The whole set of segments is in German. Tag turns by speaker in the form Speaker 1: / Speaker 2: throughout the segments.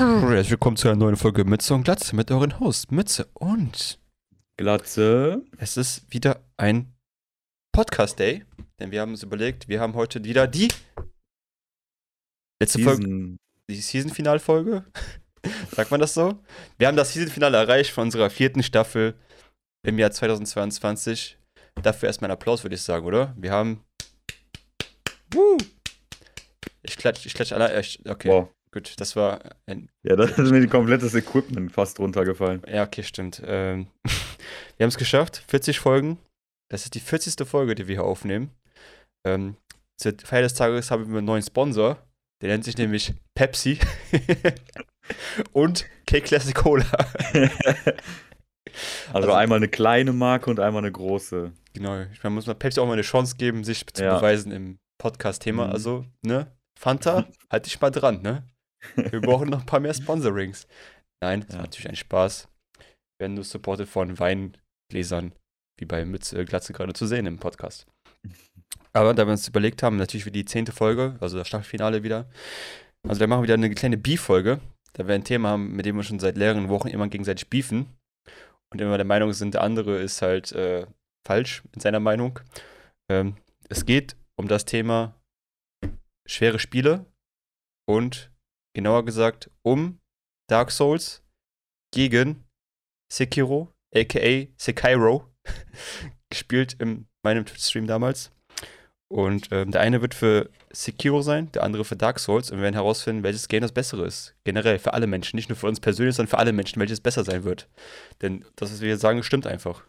Speaker 1: Herzlich willkommen zu einer neuen Folge Mütze und Glatze mit euren Host Mütze und
Speaker 2: Glatze.
Speaker 1: es ist wieder ein Podcast Day, denn wir haben uns überlegt, wir haben heute wieder die letzte Folge,
Speaker 2: Season.
Speaker 1: die Season-Finalfolge. Sagt man das so? Wir haben das Season-Finale erreicht von unserer vierten Staffel im Jahr 2022. Dafür erstmal einen Applaus, würde ich sagen, oder? Wir haben. Woo! Ich klatsch, ich klatsch alle. ich- Okay,
Speaker 2: Wow.
Speaker 1: Gut, das war ein
Speaker 2: Ja, da ist mir komplettes Equipment fast runtergefallen.
Speaker 1: Ja, okay, stimmt. Ähm, wir haben es geschafft, 40 Folgen. Das ist die 40. Folge, die wir hier aufnehmen. Ähm, zur Feier des Tages haben wir einen neuen Sponsor. Der nennt sich nämlich Pepsi. und K-Classic Cola.
Speaker 2: Also,
Speaker 1: Also-
Speaker 2: einmal eine kleine Marke und einmal eine große.
Speaker 1: genau, man muss mal Pepsi auch mal eine Chance geben, sich zu
Speaker 2: Ja.
Speaker 1: beweisen im Podcast-Thema.
Speaker 2: Mhm.
Speaker 1: Also, ne? Fanta, halt dich mal dran, ne? Wir brauchen noch ein paar mehr Sponsorings. Nein, das
Speaker 2: Ja.
Speaker 1: ist natürlich ein Spaß. Wir werden nur supported von Weingläsern, wie bei Mütze Glatze gerade zu sehen im Podcast. Aber da wir uns überlegt haben, natürlich für die zehnte Folge, also das Staffelfinale wieder, also da machen wir wieder eine kleine Beef-Folge, da wir ein Thema haben, mit dem wir schon seit mehreren Wochen immer gegenseitig beefen und immer der Meinung sind, der andere ist halt äh, falsch in seiner Meinung. Ähm, es geht um das Thema schwere Spiele und genauer gesagt um Dark Souls gegen Sekiro, aka Sekiro, gespielt in meinem Stream damals. Und ähm, der eine wird für Sekiro sein, der andere für Dark Souls und wir werden herausfinden, welches Game das bessere ist. Generell für alle Menschen, nicht nur für uns persönlich, sondern für alle Menschen, welches besser sein wird. Denn das, was wir jetzt sagen, stimmt einfach.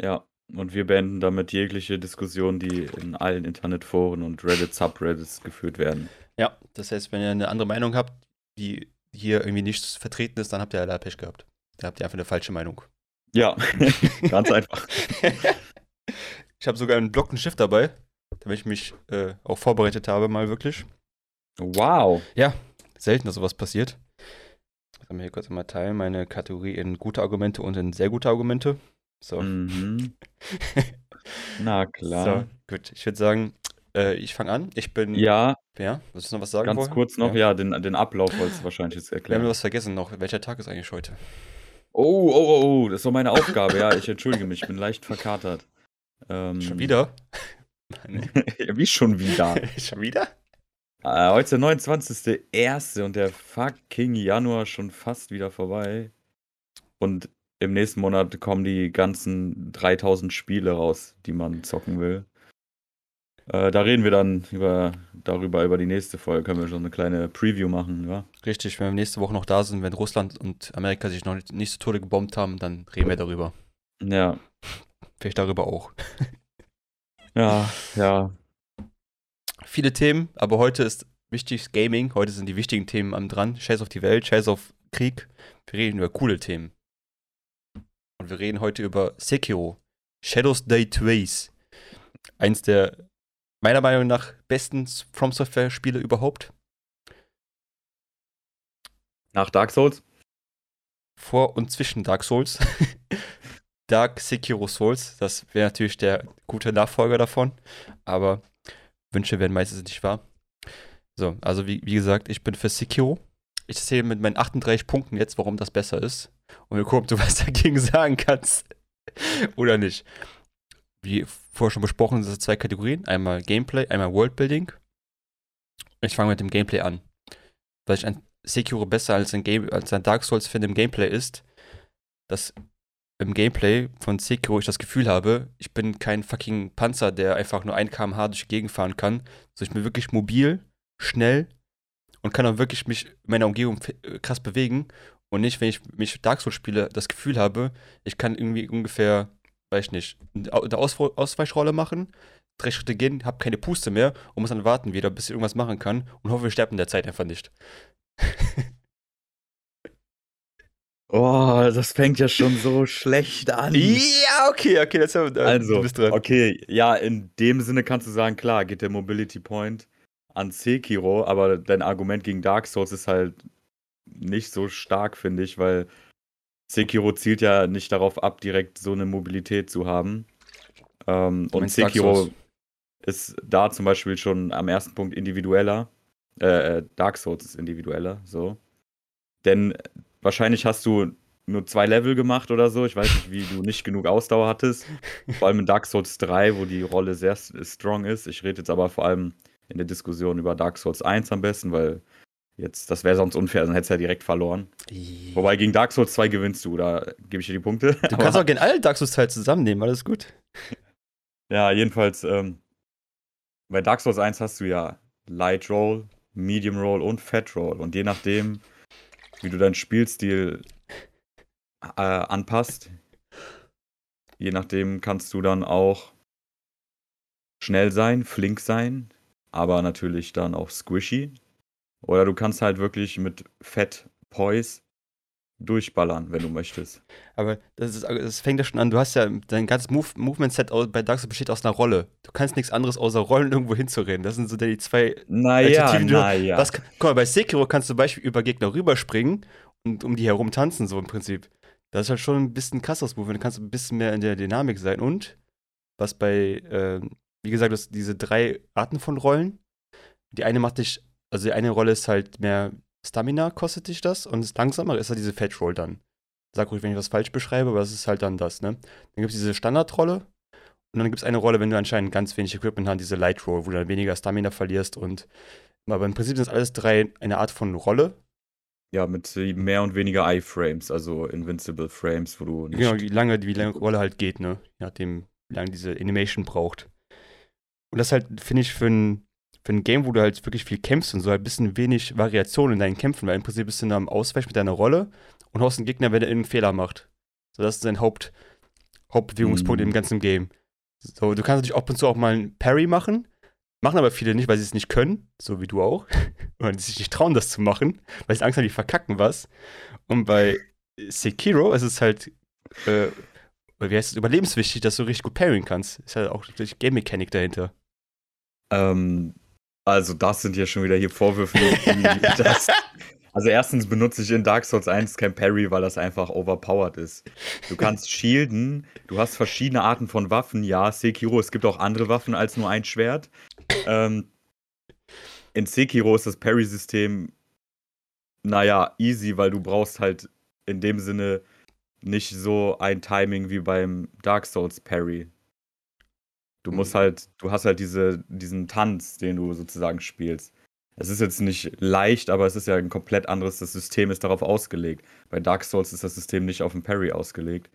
Speaker 2: Ja. Und wir beenden damit jegliche Diskussion, die in allen Internetforen und Reddit-Subreddits geführt werden.
Speaker 1: Ja, das heißt, wenn ihr eine andere Meinung habt, die hier irgendwie nicht vertreten ist, dann habt ihr leider Pech gehabt. Da habt ihr einfach eine falsche Meinung.
Speaker 2: Ja, ganz einfach.
Speaker 1: ich habe sogar einen Block und Stift dabei, damit ich mich äh, auch vorbereitet habe, mal wirklich.
Speaker 2: Wow.
Speaker 1: Selten, dass sowas passiert. Ich kann mir hier kurz mal teilen, meine Kategorie in gute Argumente und in sehr gute Argumente. So.
Speaker 2: Mhm. Na
Speaker 1: so,
Speaker 2: klar.
Speaker 1: gut. Ich würde sagen, äh, ich fange an. Ich bin.
Speaker 2: Ja,
Speaker 1: Ja, willst du noch was sagen?
Speaker 2: ganz
Speaker 1: vorher?
Speaker 2: kurz noch. Ja, den, den Ablauf wolltest du wahrscheinlich jetzt
Speaker 1: Wir haben
Speaker 2: erklären.
Speaker 1: was vergessen noch. Welcher Tag ist eigentlich heute?
Speaker 2: Oh, oh, oh, oh, das war meine Aufgabe. Ja, ich entschuldige mich, ich bin leicht verkatert. Ähm,
Speaker 1: Schon wieder?
Speaker 2: Ja, wie schon wieder?
Speaker 1: Schon wieder?
Speaker 2: Äh, heute ist der 29.01. und der fucking Januar schon fast wieder vorbei. Und im nächsten Monat kommen die ganzen 3000 Spiele raus, die man zocken will. Äh, da reden wir dann über, darüber, über die nächste Folge. Können wir schon eine kleine Preview machen, ja?
Speaker 1: Richtig, wenn wir nächste Woche noch da sind, wenn Russland und Amerika sich noch nicht, nicht zu Tode gebombt haben, dann reden wir darüber.
Speaker 2: Ja,
Speaker 1: Vielleicht darüber auch.
Speaker 2: ja, ja.
Speaker 1: Viele Themen, aber heute ist wichtig Gaming. Heute sind die wichtigen Themen am dran. Scheiß auf die Welt, Scheiß auf Krieg. Wir reden über coole Themen. Und wir reden heute über Sekiro. Shadows Die Twice. Eins der meiner Meinung nach besten From Software Spiele überhaupt.
Speaker 2: Nach Dark Souls?
Speaker 1: vor und zwischen Dark Souls. Dark Sekiro Souls, das wäre natürlich der gute Nachfolger davon, aber Wünsche werden meistens nicht wahr. So, also wie, wie gesagt, ich bin für Sekiro. Ich erzähle mit meinen 38 Punkten jetzt, warum das besser ist. Und wir gucken, ob du was dagegen sagen kannst oder nicht. Wie vorher schon besprochen, sind es zwei Kategorien. Einmal Gameplay, einmal Worldbuilding. Ich fange mit dem Gameplay an. Weil ich an Sekiro besser als ein, Game, als ein Dark Souls finde im Gameplay ist, dass im Gameplay von Sekiro ich das Gefühl habe, ich bin kein fucking Panzer, der einfach nur 1 km/h durch die Gegend fahren kann. Also ich bin wirklich mobil, schnell und kann auch wirklich mich in meiner Umgebung f- krass bewegen. Und nicht, wenn ich mich Dark Souls spiele, das Gefühl habe, ich kann irgendwie ungefähr, weiß ich nicht, eine Ausw Ausweichrolle machen, drei Schritte gehen, habe keine Puste mehr und muss dann warten wieder, bis ich irgendwas machen kann und hoffe, ich sterbe in der Zeit einfach nicht.
Speaker 2: Oh, das fängt ja schon so schlecht an.
Speaker 1: Ja, okay, okay, das, äh,
Speaker 2: Also,
Speaker 1: du bist dran.
Speaker 2: okay, ja, in dem Sinne kannst du sagen, klar, geht der Mobility Point an Sekiro, aber dein Argument gegen Dark Souls ist halt nicht so stark, finde ich, weil Sekiro zielt ja nicht darauf ab, direkt so eine Mobilität zu haben. Ähm, und Sekiro ist da zum Beispiel schon am ersten Punkt individueller. Äh, äh, Dark Souls ist individueller, so. Denn wahrscheinlich hast du nur zwei Level gemacht oder so. Ich weiß nicht, wie du nicht genug Ausdauer hattest. Vor allem in Dark Souls 3, wo die Rolle sehr strong ist. Ich rede jetzt aber vor allem in der Diskussion über Dark Souls 1 am besten, weil jetzt, das wäre sonst unfair, dann hättest du ja direkt verloren. Yeah. Wobei gegen Dark Souls 2 gewinnst du, da gebe ich dir die Punkte.
Speaker 1: Du kannst auch gerne alle Dark Souls Teile zusammennehmen, alles gut.
Speaker 2: Ja, jedenfalls, ähm, bei Dark Souls 1 hast du ja Light Roll, Medium Roll und Fat Roll. Und je nachdem, wie du deinen Spielstil äh, anpasst, je nachdem kannst du dann auch schnell sein, flink sein, aber natürlich dann auch squishy. Oder du kannst halt wirklich mit Fett Poise durchballern, wenn du möchtest.
Speaker 1: Aber das, ist, das fängt ja schon an. Du hast ja dein ganzes Move, Movement-Set bei Dark Souls besteht aus einer Rolle. Du kannst nichts anderes außer Rollen irgendwo hinzureden. Das sind so die zwei
Speaker 2: naja, naja.
Speaker 1: Was, guck mal, bei Sekiro kannst du zum Beispiel über Gegner rüberspringen und um die herum tanzen, so im Prinzip. Das ist halt schon ein bisschen krasses Move. Du kannst ein bisschen mehr in der Dynamik sein. Und was bei, äh, wie gesagt, das, diese drei Arten von Rollen. Die eine macht dich, also die eine Rolle ist halt mehr Stamina kostet dich das und das langsamer ist halt diese Fetch Roll dann. Sag ruhig, wenn ich was falsch beschreibe, aber das ist halt dann das, ne? Dann gibt es diese Standardrolle und dann gibt es eine Rolle, wenn du anscheinend ganz wenig Equipment hast, diese Light Roll, wo du dann weniger Stamina verlierst und aber im Prinzip sind es alles drei eine Art von Rolle.
Speaker 2: Ja, mit mehr und weniger I-Frames, also Invincible Frames, wo du
Speaker 1: nicht Genau, wie lange, wie lange Rolle halt geht, ne? Je nachdem, wie lange diese Animation braucht. Und das halt, finde ich, für ein für ein Game, wo du halt wirklich viel kämpfst und so halt ein bisschen wenig Variation in deinen Kämpfen, weil im Prinzip bist du nur am Ausweichen mit deiner Rolle und haust einen Gegner, wenn er einen Fehler macht. So, das ist sein Haupt, Hauptbewegungspunkt mhm. im ganzen Game. So, du kannst natürlich ab und zu auch mal einen Parry machen, machen aber viele nicht, weil sie es nicht können, so wie du auch. Oder sich nicht trauen, das zu machen, weil sie Angst haben, die verkacken was. Und bei Sekiro ist es halt, äh, wie heißt es, überlebenswichtig, dass du richtig gut parryen kannst. Ist halt auch richtig Game-Mechanik dahinter.
Speaker 2: Ähm, also, das sind ja schon wieder hier Vorwürfe. das, also, erstens benutze ich in Dark Souls 1 kein Parry, weil das einfach overpowered ist. Du kannst shielden, du hast verschiedene Arten von Waffen. Ja, Sekiro, es gibt auch andere Waffen als nur ein Schwert. Ähm, in Sekiro ist das Parry-System, naja, easy, weil du brauchst halt in dem Sinne nicht so ein Timing wie beim Dark Souls Parry. Du musst mhm. halt, du hast halt diese, diesen Tanz, den du sozusagen spielst. Es ist jetzt nicht leicht, aber es ist ja ein komplett anderes, das System ist darauf ausgelegt. Bei Dark Souls ist das System nicht auf den Parry ausgelegt.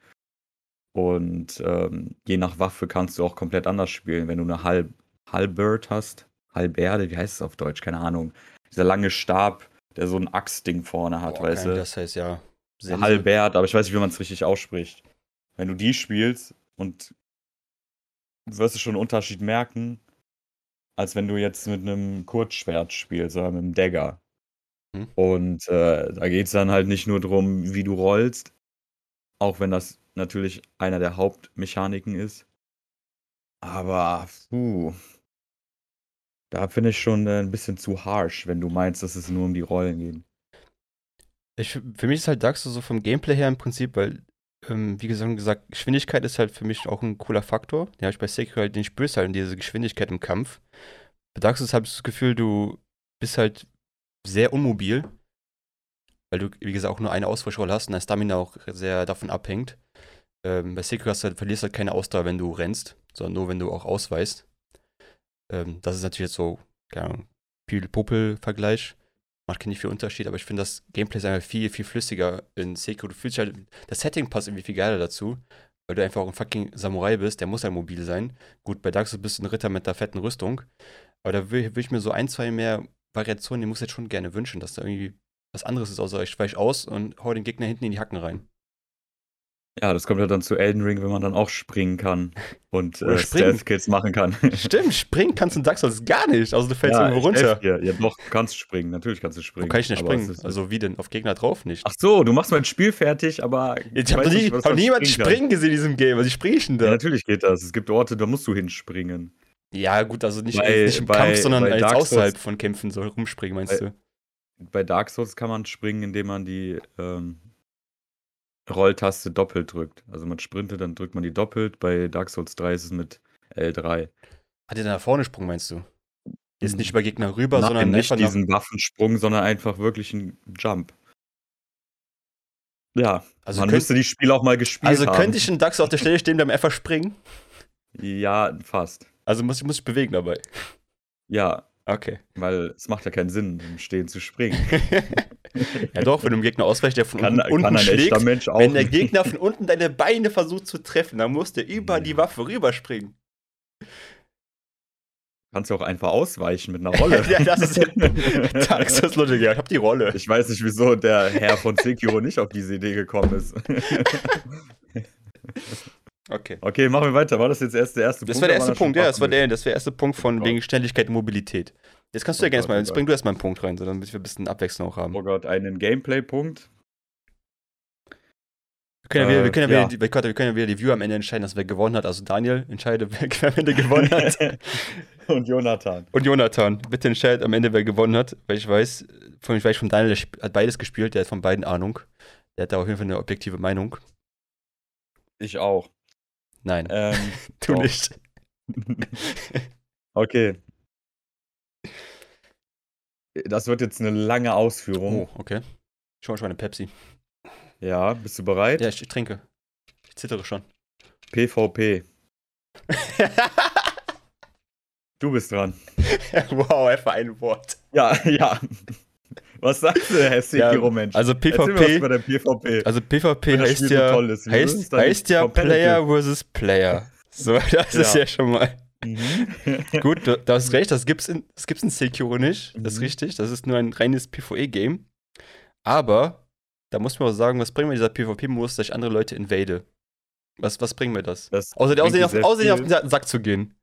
Speaker 2: Und ähm, je nach Waffe kannst du auch komplett anders spielen. Wenn du eine Halb Halbird hast, Halberde, wie heißt es auf Deutsch? Keine Ahnung. Dieser lange Stab, der so ein Axtding vorne hat, Boah, weißt du?
Speaker 1: Das heißt ja.
Speaker 2: Halberd, aber ich weiß nicht, wie man es richtig ausspricht. Wenn du die spielst und wirst du schon einen Unterschied merken, als wenn du jetzt mit einem Kurzschwert spielst oder mit einem Dagger. Hm. Und äh, da geht es dann halt nicht nur darum, wie du rollst, auch wenn das natürlich einer der Hauptmechaniken ist. Aber, puh, da finde ich schon äh, ein bisschen zu harsh, wenn du meinst, dass es nur um die Rollen geht.
Speaker 1: Ich, für mich ist halt Dark Souls so vom Gameplay her im Prinzip, weil ähm, wie gesagt, Geschwindigkeit ist halt für mich auch ein cooler Faktor. Ja, ich bei Sekiro halt, den spürst halt diese Geschwindigkeit im Kampf. Bei Dark Souls habe ich das Gefühl, du bist halt sehr unmobil, weil du, wie gesagt, auch nur eine Ausweichrolle hast und dein Stamina auch sehr davon abhängt. Ähm, bei Sekiro hast du halt, verlierst halt keine Ausdauer, wenn du rennst, sondern nur, wenn du auch ausweist. Ähm, das ist natürlich jetzt so, keine Ahnung, Pupel-Vergleich macht nicht viel Unterschied, aber ich finde das Gameplay ist einfach viel, viel flüssiger in Sekiro. Du fühlst halt, das Setting passt irgendwie viel geiler dazu, weil du einfach auch ein fucking Samurai bist, der muss halt mobil sein. Gut, bei Dark Souls bist du ein Ritter mit der fetten Rüstung, aber da will ich mir so ein, zwei mehr Variationen, die muss ich jetzt schon gerne wünschen, dass da irgendwie was anderes ist, außer ich weich aus und hau den Gegner hinten in die Hacken rein.
Speaker 2: Ja, das kommt ja dann zu Elden Ring, wenn man dann auch springen kann und äh, Stealth-Kills machen kann.
Speaker 1: Stimmt, springen kannst du in Dark Souls gar nicht, also du fällst ja, irgendwo runter.
Speaker 2: Ja, doch, du kannst springen, natürlich kannst du springen. Wo
Speaker 1: kann ich nicht springen? Also wie denn? Auf Gegner drauf nicht?
Speaker 2: Ach so, du machst mein Spiel fertig, aber
Speaker 1: Ich, habe nie, hab niemand springen, springen gesehen in diesem Game, ich springe ich denn da?
Speaker 2: Ja, natürlich geht das, es gibt Orte, da musst du hinspringen.
Speaker 1: Ja gut, also nicht, bei, nicht im bei, Kampf, sondern als außerhalb von Kämpfen so rumspringen, meinst
Speaker 2: bei,
Speaker 1: du?
Speaker 2: Bei Dark Souls kann man springen, indem man die ähm, Rolltaste doppelt drückt. Also man sprintet, dann drückt man die doppelt. Bei Dark Souls 3 ist es mit L3.
Speaker 1: Hat er dann nach vorne Sprung, meinst du? Ist nicht über Gegner rüber,
Speaker 2: Nein,
Speaker 1: sondern
Speaker 2: nicht diesen Waffensprung, sondern einfach wirklich ein Jump. Ja,
Speaker 1: Also
Speaker 2: man
Speaker 1: könnt-
Speaker 2: müsste die Spiele auch mal gespielt
Speaker 1: Also
Speaker 2: haben.
Speaker 1: könnte ich in DAX auf der Stelle stehen, beim einfach springen?
Speaker 2: Ja, fast.
Speaker 1: Also muss ich muss ich bewegen dabei.
Speaker 2: Ja,
Speaker 1: Okay.
Speaker 2: weil es macht ja keinen Sinn, im Stehen zu springen.
Speaker 1: ja doch, wenn du einem Gegner ausweichst, der von
Speaker 2: Kann,
Speaker 1: unten,
Speaker 2: kann
Speaker 1: schlägt, wenn der Gegner von unten deine Beine versucht zu treffen, dann muss der über die Waffe rüberspringen.
Speaker 2: Kannst du auch einfach ausweichen mit einer Rolle.
Speaker 1: ja, das ist das Leute, ja, ich hab die Rolle.
Speaker 2: Ich weiß nicht, wieso der Herr von Sekiro nicht auf diese Idee gekommen ist.
Speaker 1: Okay.
Speaker 2: okay, machen wir weiter. War das jetzt erst der erste
Speaker 1: Das
Speaker 2: Punkt?
Speaker 1: war der erste Punkt, ja, das war der, das war der erste Punkt von
Speaker 2: Oh.
Speaker 1: wegen Schnelligkeit und Mobilität. Jetzt kannst du ja
Speaker 2: Oh
Speaker 1: gerne
Speaker 2: Gott,
Speaker 1: mal,
Speaker 2: oh
Speaker 1: jetzt bring du erstmal einen Punkt rein, so damit wir ein bisschen Abwechslung auch haben.
Speaker 2: Oh Gott, einen Gameplay-Punkt.
Speaker 1: Wir können ja, wieder, wir
Speaker 2: Äh,
Speaker 1: können ja,
Speaker 2: ja.
Speaker 1: wieder, wir können wir können ja wieder die Viewer am Ende entscheiden, dass wer gewonnen hat. Also Daniel entscheide, wer am Ende gewonnen hat.
Speaker 2: Und Jonathan.
Speaker 1: Und Jonathan, bitte entscheidet am Ende, wer gewonnen hat, weil ich weiß, von, ich weiß von Daniel, der hat beides gespielt, der hat von beiden Ahnung. Der hat da auf jeden Fall eine objektive Meinung.
Speaker 2: Ich auch.
Speaker 1: Nein,
Speaker 2: Ähm,
Speaker 1: du
Speaker 2: doch.
Speaker 1: nicht.
Speaker 2: okay. Das wird jetzt eine lange Ausführung.
Speaker 1: Oh, okay. Schon mal schon eine Pepsi.
Speaker 2: Ja, bist du bereit?
Speaker 1: Ja, ich, ich trinke. Ich zittere schon.
Speaker 2: PvP. Du bist dran.
Speaker 1: wow, einfach ein Wort.
Speaker 2: Ja, ja. Was sagst du, Herr Sekiro-Mensch?
Speaker 1: Also
Speaker 2: Erzähl mir was
Speaker 1: PvP,
Speaker 2: PvP.
Speaker 1: also PvP heißt
Speaker 2: so
Speaker 1: ja,
Speaker 2: toll ist.
Speaker 1: Heißt,
Speaker 2: ist
Speaker 1: heißt ja? Player versus Player. So, das ist
Speaker 2: Ja.
Speaker 1: ja schon mal.
Speaker 2: Mhm.
Speaker 1: Gut, du, du hast recht, das gibt's in, das gibt's in Sekiro nicht. Das ist
Speaker 2: Mhm.
Speaker 1: richtig. Das ist nur ein reines PvE-Game. Aber da muss man auch sagen, was bringt mir dieser PvP-Modus, dass ich andere Leute invade? Was, was bringt mir das?
Speaker 2: Das
Speaker 1: Außer, außer, auf, außer auf den Sack zu gehen.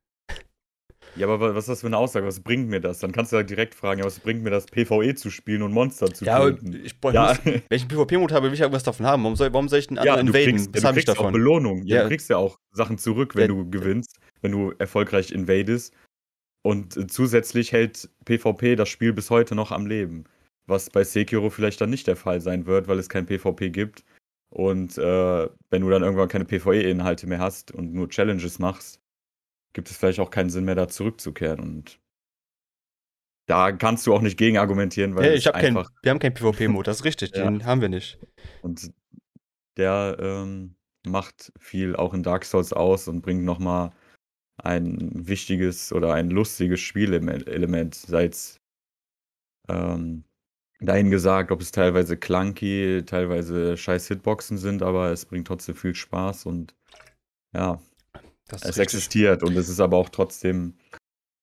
Speaker 2: Ja, aber wa- was ist das für eine Aussage? Was bringt mir das? Dann kannst du ja direkt fragen, ja, was bringt mir das, PvE zu spielen und Monster zu
Speaker 1: Ja,
Speaker 2: töten?
Speaker 1: ich, boah,
Speaker 2: Ja,
Speaker 1: ich muss, wenn ich einen PvP-Mode habe, will ich ja irgendwas davon haben. Warum soll, warum soll ich einen
Speaker 2: ja
Speaker 1: anderen
Speaker 2: du
Speaker 1: invaden?
Speaker 2: kriegst,
Speaker 1: was
Speaker 2: du
Speaker 1: habe ich
Speaker 2: kriegst auch
Speaker 1: davon?
Speaker 2: Belohnung. Ja,
Speaker 1: Ja.
Speaker 2: Du kriegst ja auch Sachen zurück, wenn
Speaker 1: Ja.
Speaker 2: du gewinnst, wenn du erfolgreich invadest. Und äh, zusätzlich hält PvP das Spiel bis heute noch am Leben. Was bei Sekiro vielleicht dann nicht der Fall sein wird, weil es kein PvP gibt. Und äh, wenn du dann irgendwann keine PvE-Inhalte mehr hast und nur Challenges machst, gibt es vielleicht auch keinen Sinn mehr, da zurückzukehren. Und da kannst du auch nicht gegen argumentieren, weil
Speaker 1: Hey, ich hab kein, wir haben keinen PvP-Mode, das ist richtig.
Speaker 2: Ja.
Speaker 1: Den haben wir nicht.
Speaker 2: Und der ähm, macht viel auch in Dark Souls aus und bringt nochmal ein wichtiges oder ein lustiges Spielelement, sei es ähm, dahin gesagt, ob es teilweise clunky, teilweise scheiß Hitboxen sind, aber es bringt trotzdem viel Spaß und ja, es
Speaker 1: ist richtig.
Speaker 2: existiert und es ist aber auch trotzdem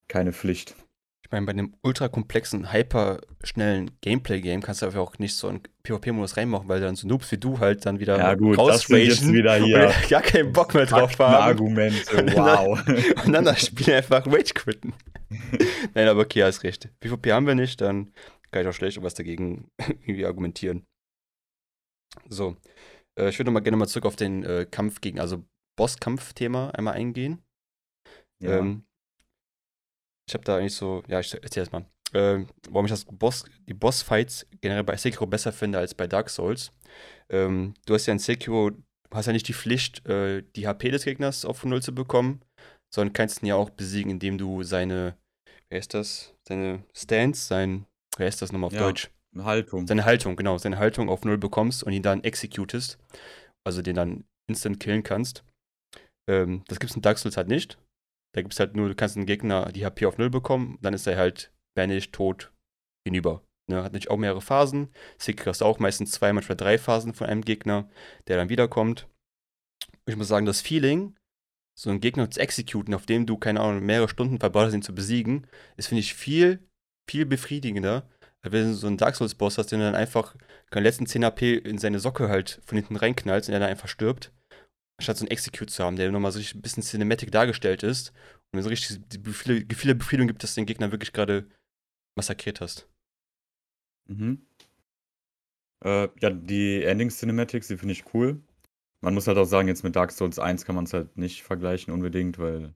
Speaker 2: keine Pflicht.
Speaker 1: Ich meine, bei einem ultra komplexen, hyper schnellen Gameplay-Game kannst du einfach auch nicht so einen PvP-Modus reinmachen, weil dann so Noobs wie du halt dann wieder
Speaker 2: Ja gut, das
Speaker 1: rausragen
Speaker 2: wieder
Speaker 1: und
Speaker 2: hier
Speaker 1: gar keinen Bock mehr drauf haben
Speaker 2: Argumente,
Speaker 1: Und dann-
Speaker 2: wow.
Speaker 1: und dann das Spiel einfach Rage quitten. Nein, aber okay, hast recht. PvP haben wir nicht, dann kann ich auch schlecht was dagegen irgendwie argumentieren. So, äh, ich würde mal gerne mal zurück auf den äh, Kampf gegen, also Bosskampf-Thema einmal eingehen.
Speaker 2: Ja.
Speaker 1: Ähm, ich habe da eigentlich so, ja, ich erzähl erst mal. Ähm, warum ich das Boss, die Bossfights generell bei Sekiro besser finde als bei Dark Souls. Ähm, du hast ja in Sekiro, du hast ja nicht die Pflicht, äh, die HP des Gegners auf 0 zu bekommen, sondern kannst ihn ja auch besiegen, indem du seine, wer ist das? Seine Stance, sein, wer ist das nochmal auf
Speaker 2: Ja.
Speaker 1: Deutsch?
Speaker 2: Haltung.
Speaker 1: Seine Haltung, genau, seine Haltung auf 0 bekommst und ihn dann executest. Also den dann instant killen kannst. Ähm, das gibt's in Dark Souls halt nicht. Da gibt's halt nur, du kannst einen Gegner die HP auf 0 bekommen, dann ist er halt banished, tot, hinüber. Ne, hat natürlich auch mehrere Phasen. Sekiro hast auch meistens zwei, manchmal drei Phasen von einem Gegner, der dann wiederkommt. Ich muss sagen, das Feeling, so einen Gegner zu executen, auf dem du, keine Ahnung, mehrere Stunden verbraucht hast, ihn zu besiegen, ist, finde ich, viel, viel befriedigender, als wenn du so einen Dark Souls-Boss hast, den du dann einfach den letzten 10 HP in seine Socke halt von hinten reinknallst und er dann einfach stirbt. Anstatt so einen Execute zu haben, der nochmal so ein bisschen Cinematic dargestellt ist und mir so richtig die Gefühle, Gefühle Befriedigung gibt, dass du den Gegner wirklich gerade massakriert hast.
Speaker 2: Mhm. Äh, ja, die Ending Cinematics, die finde ich cool. Man muss halt auch sagen, jetzt mit Dark Souls 1 kann man es halt nicht vergleichen unbedingt, weil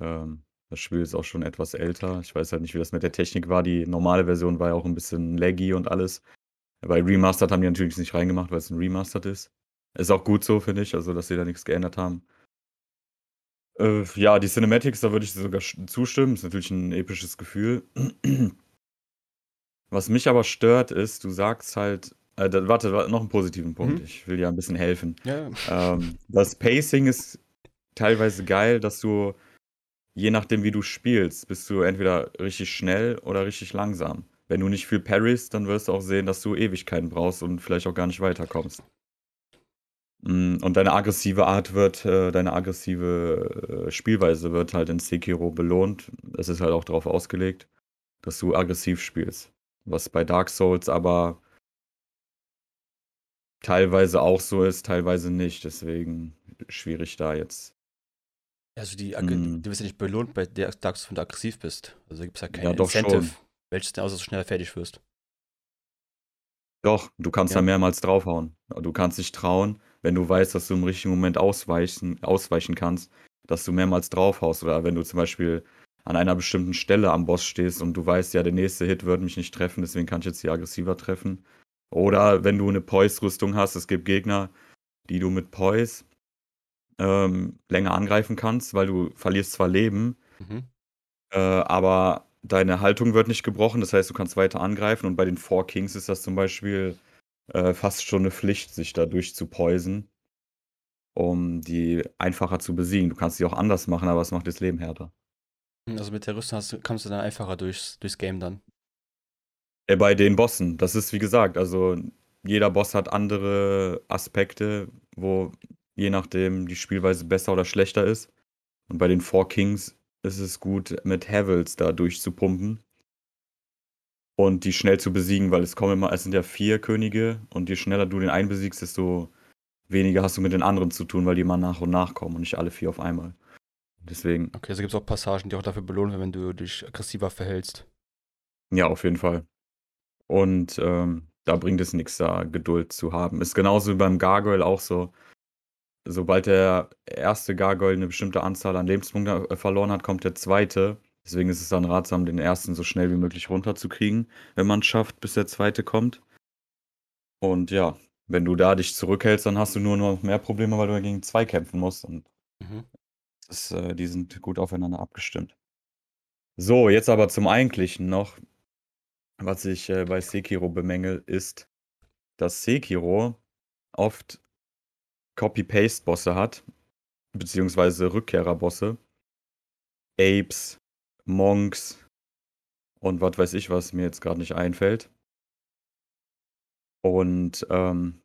Speaker 2: ähm, das Spiel ist auch schon etwas älter. Ich weiß halt nicht, wie das mit der Technik war. Die normale Version war ja auch ein bisschen laggy und alles. Bei Remastered haben die natürlich nicht reingemacht, weil es ein Remastered ist. Ist auch gut so, finde ich, also dass sie da nichts geändert haben. Äh, ja, die Cinematics, da würde ich sogar zustimmen. Ist natürlich ein episches Gefühl. Was mich aber stört, ist, du sagst halt, äh, da, warte, noch einen positiven Punkt.
Speaker 1: Mhm.
Speaker 2: Ich will dir ein bisschen helfen.
Speaker 1: Ja.
Speaker 2: Ähm, das Pacing ist teilweise geil, dass du, je nachdem wie du spielst, bist du entweder richtig schnell oder richtig langsam. Wenn du nicht viel parries, dann wirst du auch sehen, dass du Ewigkeiten brauchst und vielleicht auch gar nicht weiterkommst. Mm, Und deine aggressive Art wird, äh, deine aggressive äh, Spielweise wird halt in Sekiro belohnt. Es ist halt auch darauf ausgelegt, dass du aggressiv spielst. Was bei Dark Souls aber teilweise auch so ist, teilweise nicht. Deswegen schwierig da jetzt.
Speaker 1: Also die, Ag-
Speaker 2: Mhm.
Speaker 1: du wirst ja nicht belohnt bei der Dark Souls, wenn du aggressiv bist. Also gibt es ja kein
Speaker 2: Ja, doch
Speaker 1: Incentive,
Speaker 2: schon.
Speaker 1: welches dann außer so schneller fertig wirst.
Speaker 2: Doch, du kannst
Speaker 1: Ja.
Speaker 2: da mehrmals draufhauen. Du kannst dich trauen, wenn du weißt, dass du im richtigen Moment ausweichen, ausweichen kannst, dass du mehrmals draufhaust. Oder wenn du zum Beispiel an einer bestimmten Stelle am Boss stehst und du weißt, ja, der nächste Hit wird mich nicht treffen, deswegen kann ich jetzt hier aggressiver treffen. Oder wenn du eine Poise-Rüstung hast, es gibt Gegner, die du mit Poise ähm, länger angreifen kannst, weil du verlierst zwar Leben,
Speaker 1: Mhm.
Speaker 2: äh, aber deine Haltung wird nicht gebrochen, das heißt, du kannst weiter angreifen. Und bei den Four Kings ist das zum Beispiel äh, fast schon eine Pflicht, sich da durchzupoisen, um die einfacher zu besiegen. Du kannst sie auch anders machen, aber es macht das Leben härter.
Speaker 1: Also mit der Rüstung hast, du- kommst du dann einfacher durchs, durchs Game dann.
Speaker 2: Äh, bei den Bossen, das ist wie gesagt, also jeder Boss hat andere Aspekte, wo je nachdem die Spielweise besser oder schlechter ist. Und bei den Four Kings ist es gut, mit Havels da durchzupumpen und die schnell zu besiegen, weil es kommen immer, es sind ja vier Könige und je schneller du den einen besiegst, desto weniger hast du mit den anderen zu tun, weil die immer nach und nach kommen und nicht alle vier auf einmal. Deswegen,
Speaker 1: Okay, also gibt es auch Passagen, die auch dafür belohnt werden, wenn du dich aggressiver verhältst.
Speaker 2: ja, auf jeden Fall. Und ähm, da bringt es nichts, da Geduld zu haben. Ist genauso wie beim Gargoyle auch so. Sobald der erste Gargoyle eine bestimmte Anzahl an Lebenspunkten äh, verloren hat, kommt der zweite. Deswegen ist es dann ratsam, den ersten so schnell wie möglich runterzukriegen, wenn man es schafft, bis der zweite kommt. Und ja, wenn du da dich zurückhältst, dann hast du nur noch mehr Probleme, weil du ja gegen zwei kämpfen musst. Und
Speaker 1: Mhm.
Speaker 2: das, äh, die sind gut aufeinander abgestimmt. So, jetzt aber zum Eigentlichen noch. Was ich äh, bei Sekiro bemängel, ist, dass Sekiro oft Copy-Paste-Bosse hat, beziehungsweise Rückkehrerbosse. Apes, Monks und was weiß ich, was mir jetzt gerade nicht einfällt. Und ähm,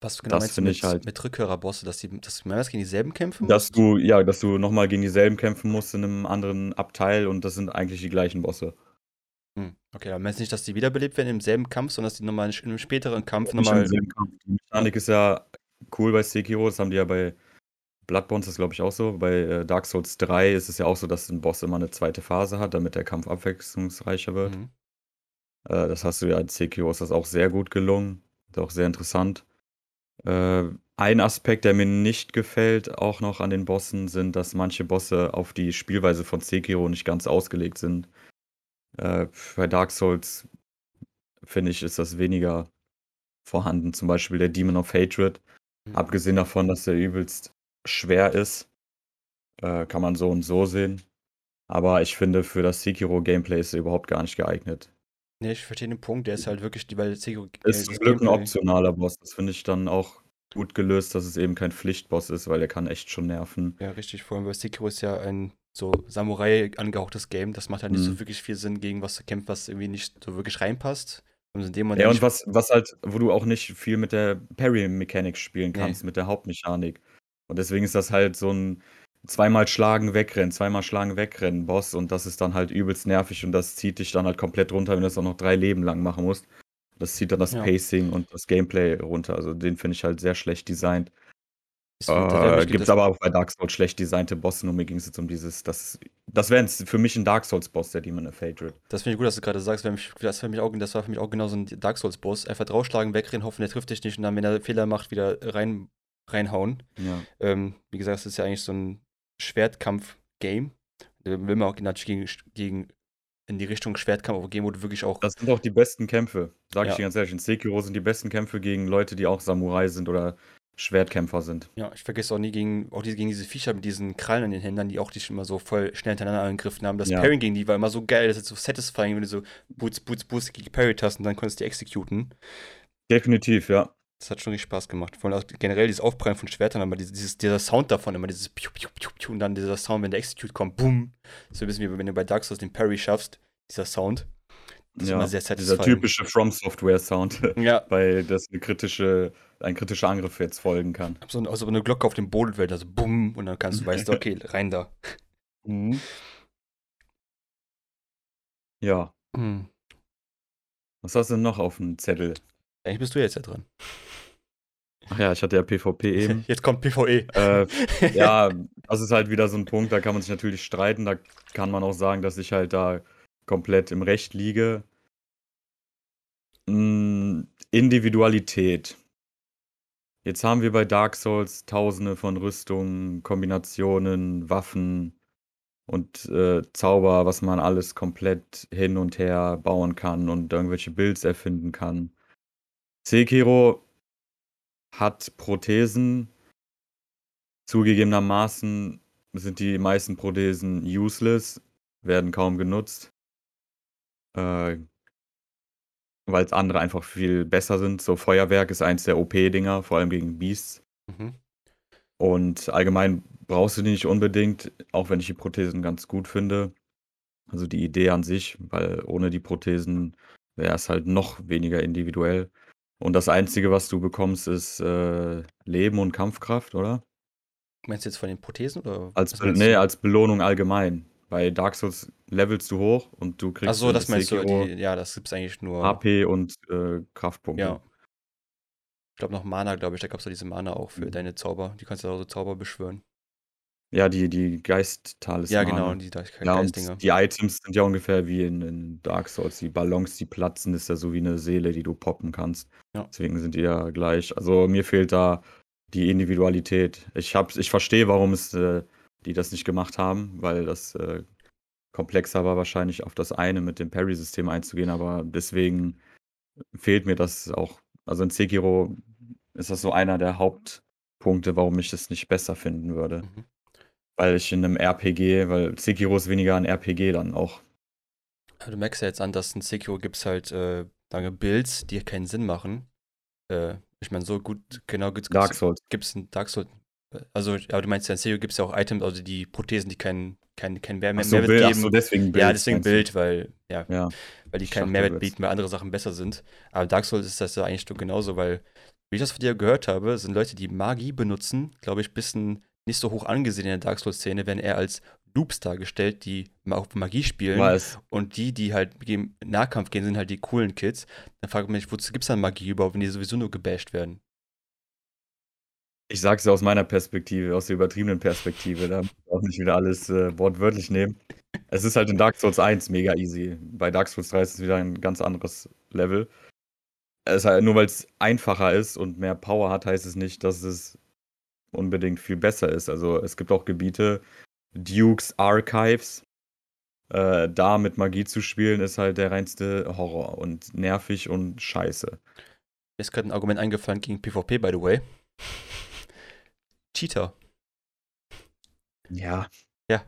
Speaker 1: Was genau
Speaker 2: Das
Speaker 1: meinst du mit,
Speaker 2: halt-
Speaker 1: mit Rückhörerbosse, dass, die, dass du mehrmals gegen dieselben kämpfen
Speaker 2: dass
Speaker 1: musst?
Speaker 2: du, ja, dass du nochmal gegen dieselben kämpfen musst in einem anderen Abteil und das sind eigentlich die gleichen Bosse.
Speaker 1: Hm. Okay, aber meinst du nicht, dass die wiederbelebt werden im selben Kampf, sondern dass die nochmal in einem späteren Kampf nochmal.
Speaker 2: Kampf. Die Mechanik ist ja cool bei Sekiro, das haben die ja bei Bloodborne, das glaube ich auch so. Bei äh, Dark Souls 3 ist es ja auch so, dass ein Boss immer eine zweite Phase hat, damit der Kampf abwechslungsreicher wird.
Speaker 1: Mhm.
Speaker 2: Äh, das hast du ja in Sekiro, ist das auch sehr gut gelungen. Ist auch sehr interessant. Äh, ein Aspekt, der mir nicht gefällt, auch noch an den Bossen, sind, dass manche Bosse auf die Spielweise von Sekiro nicht ganz ausgelegt sind. Äh, bei Dark Souls, finde ich, ist das weniger vorhanden. Zum Beispiel der Demon of Hatred.
Speaker 1: Mhm.
Speaker 2: Abgesehen davon, dass er übelst schwer ist, äh, kann man so und so sehen. Aber ich finde, für das Sekiro-Gameplay ist er überhaupt gar nicht geeignet.
Speaker 1: Nee, ich verstehe den Punkt, der ist halt wirklich, die- weil Sekiro. äh,
Speaker 2: Ist zum Glück ein optionaler Boss. Das finde ich dann auch gut gelöst, dass es eben kein Pflichtboss ist, weil der kann echt schon nerven.
Speaker 1: Ja, richtig. Vor allem, weil Sekiro ist ja ein so Samurai angehauchtes Game. Das macht halt nicht so
Speaker 2: Mhm.
Speaker 1: wirklich viel Sinn, gegen was zu kämpfen, was irgendwie nicht so wirklich reinpasst. Und
Speaker 2: Ja, und was, was halt, wo du auch nicht viel mit der Parry-Mechanik spielen
Speaker 1: Nee.
Speaker 2: kannst, mit der Hauptmechanik. Und deswegen ist das halt so ein zweimal schlagen, wegrennen, zweimal schlagen, wegrennen Boss und das ist dann halt übelst nervig und das zieht dich dann halt komplett runter, wenn du das auch noch drei Leben lang machen musst. Das zieht dann das
Speaker 1: Ja.
Speaker 2: Pacing und das Gameplay runter. Also den finde ich halt sehr schlecht designt. Äh,
Speaker 1: gibt
Speaker 2: es aber auch bei Dark Souls schlecht designte Bosse, nur mir ging es jetzt um dieses, das, das wäre für mich ein Dark Souls-Boss, der Demon of Hatred.
Speaker 1: Das finde ich gut, dass du gerade sagst, weil mich, das, war für mich auch, das war für mich auch genau so ein Dark Souls-Boss. Einfach draufschlagen, wegrennen, hoffen, der trifft dich nicht und dann, wenn er Fehler macht, wieder rein, reinhauen.
Speaker 2: Ja.
Speaker 1: Ähm, wie gesagt, es ist ja eigentlich so ein Schwertkampf-Game. Da will man auch natürlich gegen, gegen in die Richtung Schwertkampf gehen, wo du wirklich auch.
Speaker 2: Das sind auch die besten Kämpfe, sage ich
Speaker 1: Ja.
Speaker 2: dir ganz ehrlich. In Sekiro sind die besten Kämpfe gegen Leute, die auch Samurai sind oder Schwertkämpfer sind.
Speaker 1: Ja, ich vergesse auch nie gegen, auch diese, gegen diese Viecher mit diesen Krallen an den Händen, die auch dich immer so voll schnell hintereinander angegriffen haben. Das
Speaker 2: Ja.
Speaker 1: Parrying gegen die war immer so geil, das ist so satisfying, wenn du so Boots, Boots, Boots geparried hast und dann konntest du die executen.
Speaker 2: Definitiv, ja.
Speaker 1: Das hat schon richtig Spaß gemacht. Vor allem auch generell dieses Aufprallen von Schwertern, aber dieses, dieser Sound davon, immer dieses Piu, Piu, Piu, Piu, und dann dieser Sound, wenn der Execute kommt, boom. So ein bisschen wie wenn du bei Dark Souls den Parry schaffst, dieser Sound. Das ist
Speaker 2: ja.
Speaker 1: immer sehr
Speaker 2: Dieser typische From Software Sound,
Speaker 1: Ja,
Speaker 2: weil das eine kritische, ein kritischer Angriff jetzt folgen kann.
Speaker 1: so, also eine Glocke auf dem Boden fällt, also bumm, und dann kannst du, weißt du, okay, rein da.
Speaker 2: Ja.
Speaker 1: Hm.
Speaker 2: Was hast du denn noch auf dem Zettel?
Speaker 1: Eigentlich bist du jetzt ja dran.
Speaker 2: Ach ja, ich hatte ja PvP eben.
Speaker 1: Jetzt kommt PvE.
Speaker 2: äh, ja, das ist halt wieder so ein Punkt, da kann man sich natürlich streiten. Da kann man auch sagen, dass ich halt da komplett im Recht liege. Mm, Individualität. Jetzt haben wir bei Dark Souls tausende von Rüstungen, Kombinationen, Waffen und äh, Zauber, was man alles komplett hin und her bauen kann und irgendwelche Builds erfinden kann. Sekiro hat Prothesen. Zugegebenermaßen sind die meisten Prothesen useless, werden kaum genutzt. Äh, weil es andere einfach viel besser sind. So Feuerwerk ist eins der OP-Dinger, vor allem gegen Beasts.
Speaker 1: Mhm.
Speaker 2: Und allgemein brauchst du die nicht unbedingt, auch wenn ich die Prothesen ganz gut finde. Also die Idee an sich, weil ohne die Prothesen wäre es halt noch weniger individuell. Und das Einzige, was du bekommst, ist äh, Leben und Kampfkraft, oder?
Speaker 1: Meinst du jetzt von den Prothesen oder?
Speaker 2: Als, nee,
Speaker 1: du?
Speaker 2: als Belohnung allgemein. Bei Dark Souls levelst du hoch und du kriegst
Speaker 1: Ach so,
Speaker 2: in
Speaker 1: das meinst du,
Speaker 2: Sekiro
Speaker 1: die, ja, das gibt's eigentlich nur.
Speaker 2: HP und äh, Kraftpunkte.
Speaker 1: Ja. Ich glaube noch Mana, glaube ich, da gab es diese Mana auch für
Speaker 2: Mhm.
Speaker 1: deine Zauber. Die kannst du auch so Zauber beschwören.
Speaker 2: Ja, die, die Geist-Talismane.
Speaker 1: Ja, genau, die, die
Speaker 2: Ja, und
Speaker 1: Geistdinger.
Speaker 2: die Items sind ja ungefähr wie in, in Dark Souls. Die Ballons, die platzen, ist ja so wie eine Seele, die du poppen kannst.
Speaker 1: Ja.
Speaker 2: Deswegen sind die ja gleich. Also mir fehlt da die Individualität. Ich, ich verstehe, warum es äh, die das nicht gemacht haben, weil das äh, komplexer war, wahrscheinlich auf das eine mit dem Parry-System einzugehen, aber deswegen fehlt mir das auch. Also in Sekiro ist das so einer der Hauptpunkte, warum ich es nicht besser finden würde.
Speaker 1: Mhm.
Speaker 2: Weil ich in einem RPG, weil Sekiro ist weniger ein RPG dann auch.
Speaker 1: Du merkst ja jetzt an, dass in Sekiro gibt es halt äh, lange Builds, die keinen Sinn machen. Äh, ich meine, so gut, genau, gibt's,
Speaker 2: Dark Souls.
Speaker 1: gibt's in Dark Souls. Also, aber du meinst ja, in Sekiro gibt es ja auch Items, also die Prothesen, die keinen kein, kein Mehr
Speaker 2: Ach
Speaker 1: mehr
Speaker 2: so,
Speaker 1: Mehrwert
Speaker 2: Bild,
Speaker 1: geben.
Speaker 2: so, deswegen Bild.
Speaker 1: ja, deswegen? Bild, weil, ja,
Speaker 2: Ja.
Speaker 1: weil die keinen
Speaker 2: dachte,
Speaker 1: Mehrwert bieten, weil andere Sachen besser sind. Aber Dark Souls ist das ja eigentlich genauso, weil, wie ich das von dir gehört habe, sind Leute, die Magie benutzen, glaube ich, bisschen nicht so hoch angesehen in der Dark Souls-Szene, werden eher als Noobs dargestellt, die auf Magie spielen.
Speaker 2: Weiß.
Speaker 1: Und die, die halt gegen Nahkampf gehen, sind halt die coolen Kids. Dann fragt man mich, wozu gibt es dann Magie überhaupt, wenn die sowieso nur gebasht werden?
Speaker 2: Ich sag's ja aus meiner Perspektive, aus der übertriebenen Perspektive. Da muss ich auch nicht wieder alles äh, wortwörtlich nehmen. Es ist halt in Dark Souls 1 mega easy. Bei Dark Souls 3 ist es wieder ein ganz anderes Level. Halt, nur weil es einfacher ist und mehr Power hat, heißt es nicht, dass es unbedingt viel besser ist. Also es gibt auch Gebiete, Dukes Archives. Äh, da mit Magie zu spielen, ist halt der reinste Horror und nervig und scheiße.
Speaker 1: Mir ist gerade ein Argument eingefallen gegen PvP, by the way. Cheater.
Speaker 2: Ja.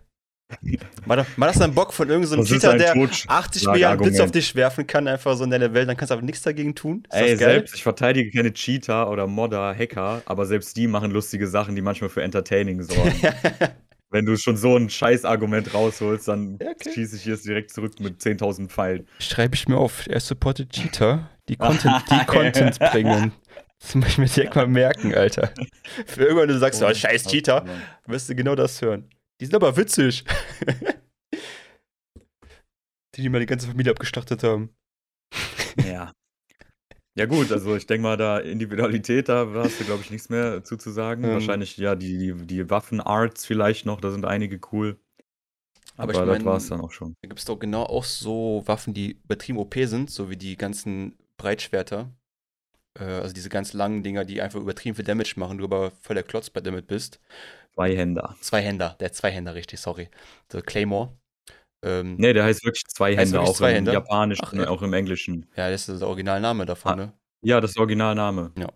Speaker 1: Mal, doch- mal das einen Bock von irgendeinem so
Speaker 2: Das ein
Speaker 1: der
Speaker 2: Totsch-
Speaker 1: 80 Milliarden Blitze auf dich werfen kann, einfach so in deiner Welt, dann kannst du aber nichts dagegen tun. Ist
Speaker 2: Ey,
Speaker 1: das geil?
Speaker 2: selbst, ich verteidige keine Cheater oder Modder, Hacker, aber selbst die machen lustige Sachen, die manchmal für Entertaining sorgen. Wenn du schon so ein Scheißargument rausholst, dann
Speaker 1: okay.
Speaker 2: schieße ich jetzt direkt zurück mit 10.000 Pfeilen.
Speaker 1: Schreibe ich mir auf, er supportet Cheater, die Content, die Content bringen. Das muss ich mir direkt mal merken, Alter. Für irgendwann du sagst, oh, scheiß Cheater, wirst du genau das hören. Die sind aber witzig. die, die mal die ganze Familie abgeschlachtet haben.
Speaker 2: Ja. Ja gut, also ich denke mal, da Individualität, da hast du, glaube ich, nichts mehr zuzusagen.
Speaker 1: Ähm.
Speaker 2: Wahrscheinlich, ja, die, die, die Waffenarts vielleicht noch, da sind einige cool.
Speaker 1: Aber
Speaker 2: Aber,
Speaker 1: ich
Speaker 2: das
Speaker 1: mein-
Speaker 2: war es dann auch schon.
Speaker 1: Da gibt es doch genau auch so Waffen, die übertrieben OP sind, so wie die ganzen Breitschwerter. Äh, also diese ganz langen Dinger, die einfach übertrieben viel Damage machen, du aber voll der Klotz bei damit bist.
Speaker 2: Zweihänder.
Speaker 1: Zweihänder, der Zweihänder, richtig, sorry. So Claymore. Ähm,
Speaker 2: Nee, der heißt wirklich Zweihänder, auch
Speaker 1: Zweihänder?
Speaker 2: im Japanischen,
Speaker 1: Ach, ja.
Speaker 2: auch im Englischen.
Speaker 1: Ja, das ist der Originalname davon,
Speaker 2: Ah.
Speaker 1: ne?
Speaker 2: Ja, das ist der Originalname.
Speaker 1: Ja.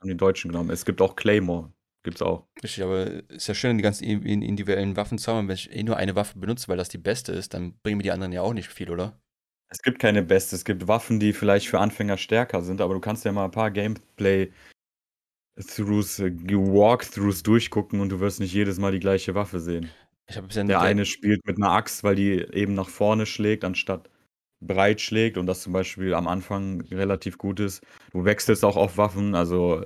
Speaker 2: haben die Deutschen genommen. Es gibt auch Claymore. Gibt's auch.
Speaker 1: Richtig, aber ist ja schön, die ganzen individuellen Waffen zu haben. Wenn ich eh nur eine Waffe benutze, weil das die beste ist, dann bringen mir die anderen ja auch nicht viel, oder?
Speaker 2: Es gibt keine beste. Es gibt Waffen, die vielleicht für Anfänger stärker sind, aber du kannst ja mal ein paar Gameplay Throughs, äh, Walkthroughs durchgucken und du wirst nicht jedes Mal die gleiche Waffe sehen.
Speaker 1: Ich habe
Speaker 2: Der eine spielt mit einer Axt, weil die eben nach vorne schlägt, anstatt breit schlägt und das zum Beispiel am Anfang relativ gut ist. Du wechselst auch auf Waffen, also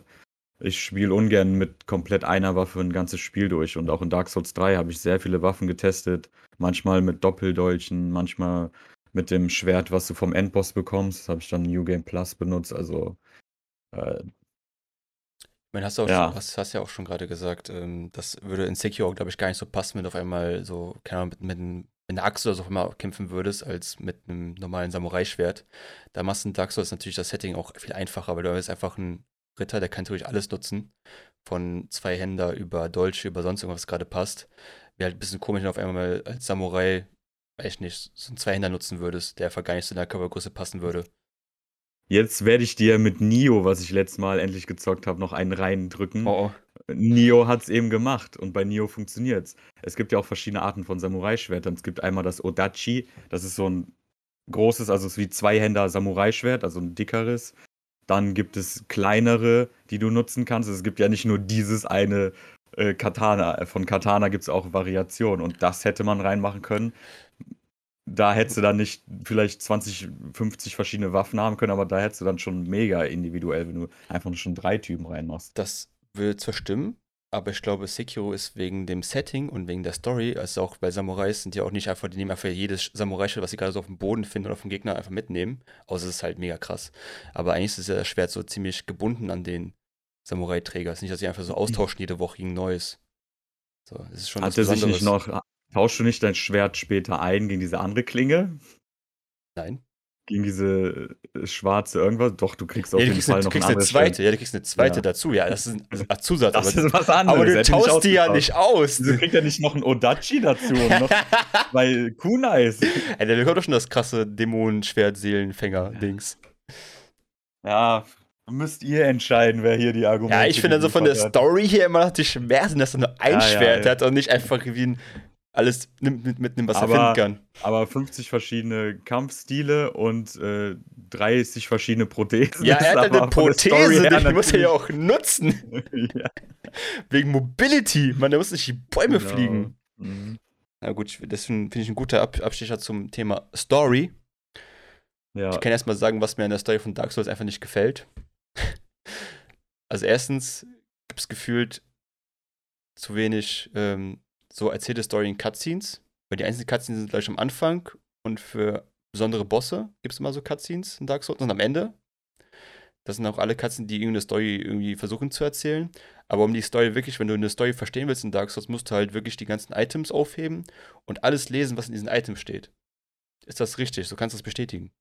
Speaker 2: ich spiele ungern mit komplett einer Waffe ein ganzes Spiel durch. Und auch in Dark Souls 3 habe ich sehr viele Waffen getestet. Manchmal mit Doppeldolchen, manchmal mit dem Schwert, was du vom Endboss bekommst. Das habe ich dann New Game Plus benutzt. Also äh,
Speaker 1: ich meine, hast du auch ja. schon, hast, hast ja auch schon gerade gesagt, ähm, das würde in Sekiro, glaube ich, gar nicht so passen, wenn du auf einmal so, keine Ahnung, mit, mit, mit einer Axt oder so einmal kämpfen würdest, als mit einem normalen Samurai-Schwert. Da machst du in Dark Souls natürlich das Setting auch viel einfacher, weil du bist einfach ein Ritter, der kann natürlich alles nutzen. Von zwei Händer über Dolche, über sonst irgendwas gerade passt. Wäre halt ein bisschen komisch, wenn du auf einmal als Samurai, weiß ich nicht, so einen Zweihänder nutzen würdest, der einfach gar nicht zu deiner Körpergröße passen würde.
Speaker 2: Jetzt werde ich dir mit Nio, was ich letztes Mal endlich gezockt habe, noch einen reindrücken.
Speaker 1: Oh, oh.
Speaker 2: Nio hat es eben gemacht und bei Nio funktioniert es. Es gibt ja auch verschiedene Arten von Samurai-Schwertern. Es gibt einmal das Odachi, das ist so ein großes, also es ist wie Zweihänder Samurai-Schwert, also ein dickeres. Dann gibt es kleinere, die du nutzen kannst. Es gibt ja nicht nur dieses eine äh, Katana. Von Katana gibt es auch Variationen und das hätte man reinmachen können da hättest du dann nicht vielleicht 20, 50 verschiedene Waffen haben können, aber da hättest du dann schon mega individuell, wenn du einfach schon drei Typen reinmachst.
Speaker 1: Das würde zwar stimmen, aber ich glaube, Sekiro ist wegen dem Setting und wegen der Story, also auch bei Samurais sind ja auch nicht einfach, die nehmen einfach jedes Samurai-Schild, was sie gerade so auf dem Boden finden oder vom Gegner einfach mitnehmen. Außer es ist halt mega krass. Aber eigentlich ist das Schwert so ziemlich gebunden an den Samurai-Träger. Es ist nicht, dass sie einfach so austauschen jede Woche gegen Neues.
Speaker 2: So, es ist schon Hat er sich nicht noch Tauschst du nicht dein Schwert später ein gegen diese andere Klinge?
Speaker 1: Nein.
Speaker 2: Gegen diese äh, schwarze irgendwas? Doch, du kriegst auf ja, jeden Fall noch
Speaker 1: eine zweite. Schwert. Ja, du kriegst eine zweite ja. dazu. Ja, das ist ein Zusatz.
Speaker 2: Das aber, ist was anderes.
Speaker 1: Aber du tauschst die ja nicht aus.
Speaker 2: Du kriegst ja nicht noch ein Odachi dazu. noch, weil Kunais.
Speaker 1: Ey, der gehört doch schon das krasse Dämonen-Schwert-Seelenfänger-Dings.
Speaker 2: Ja, müsst ihr entscheiden, wer hier die Argumente
Speaker 1: Ja, ich finde also von der Story hier immer noch die Schmerzen, dass er nur ein ja, Schwert ja, hat und nicht einfach wie ein alles mit, mitnehmen, was aber, er finden kann.
Speaker 2: Aber 50 verschiedene Kampfstile und äh, 30 verschiedene Prothesen.
Speaker 1: Ja, er hat eine Prothese, die muss er ja auch nutzen. ja. Wegen Mobility. Man, der muss nicht die Bäume genau. fliegen. Mhm. Na gut, das finde ich ein guter Ab Abstecher zum Thema Story. Ja. Ich kann erstmal sagen, was mir an der Story von Dark Souls einfach nicht gefällt. also erstens gibt es gefühlt zu wenig ähm, so erzählte Story in Cutscenes, weil die einzelnen Cutscenes sind gleich am Anfang und für besondere Bosse gibt es immer so Cutscenes in Dark Souls und am Ende. Das sind auch alle Cutscenes, die irgendeine Story irgendwie versuchen zu erzählen. Aber um die Story wirklich, wenn du eine Story verstehen willst in Dark Souls, musst du halt wirklich die ganzen Items aufheben und alles lesen, was in diesen Items steht. Ist das richtig? So kannst du das bestätigen.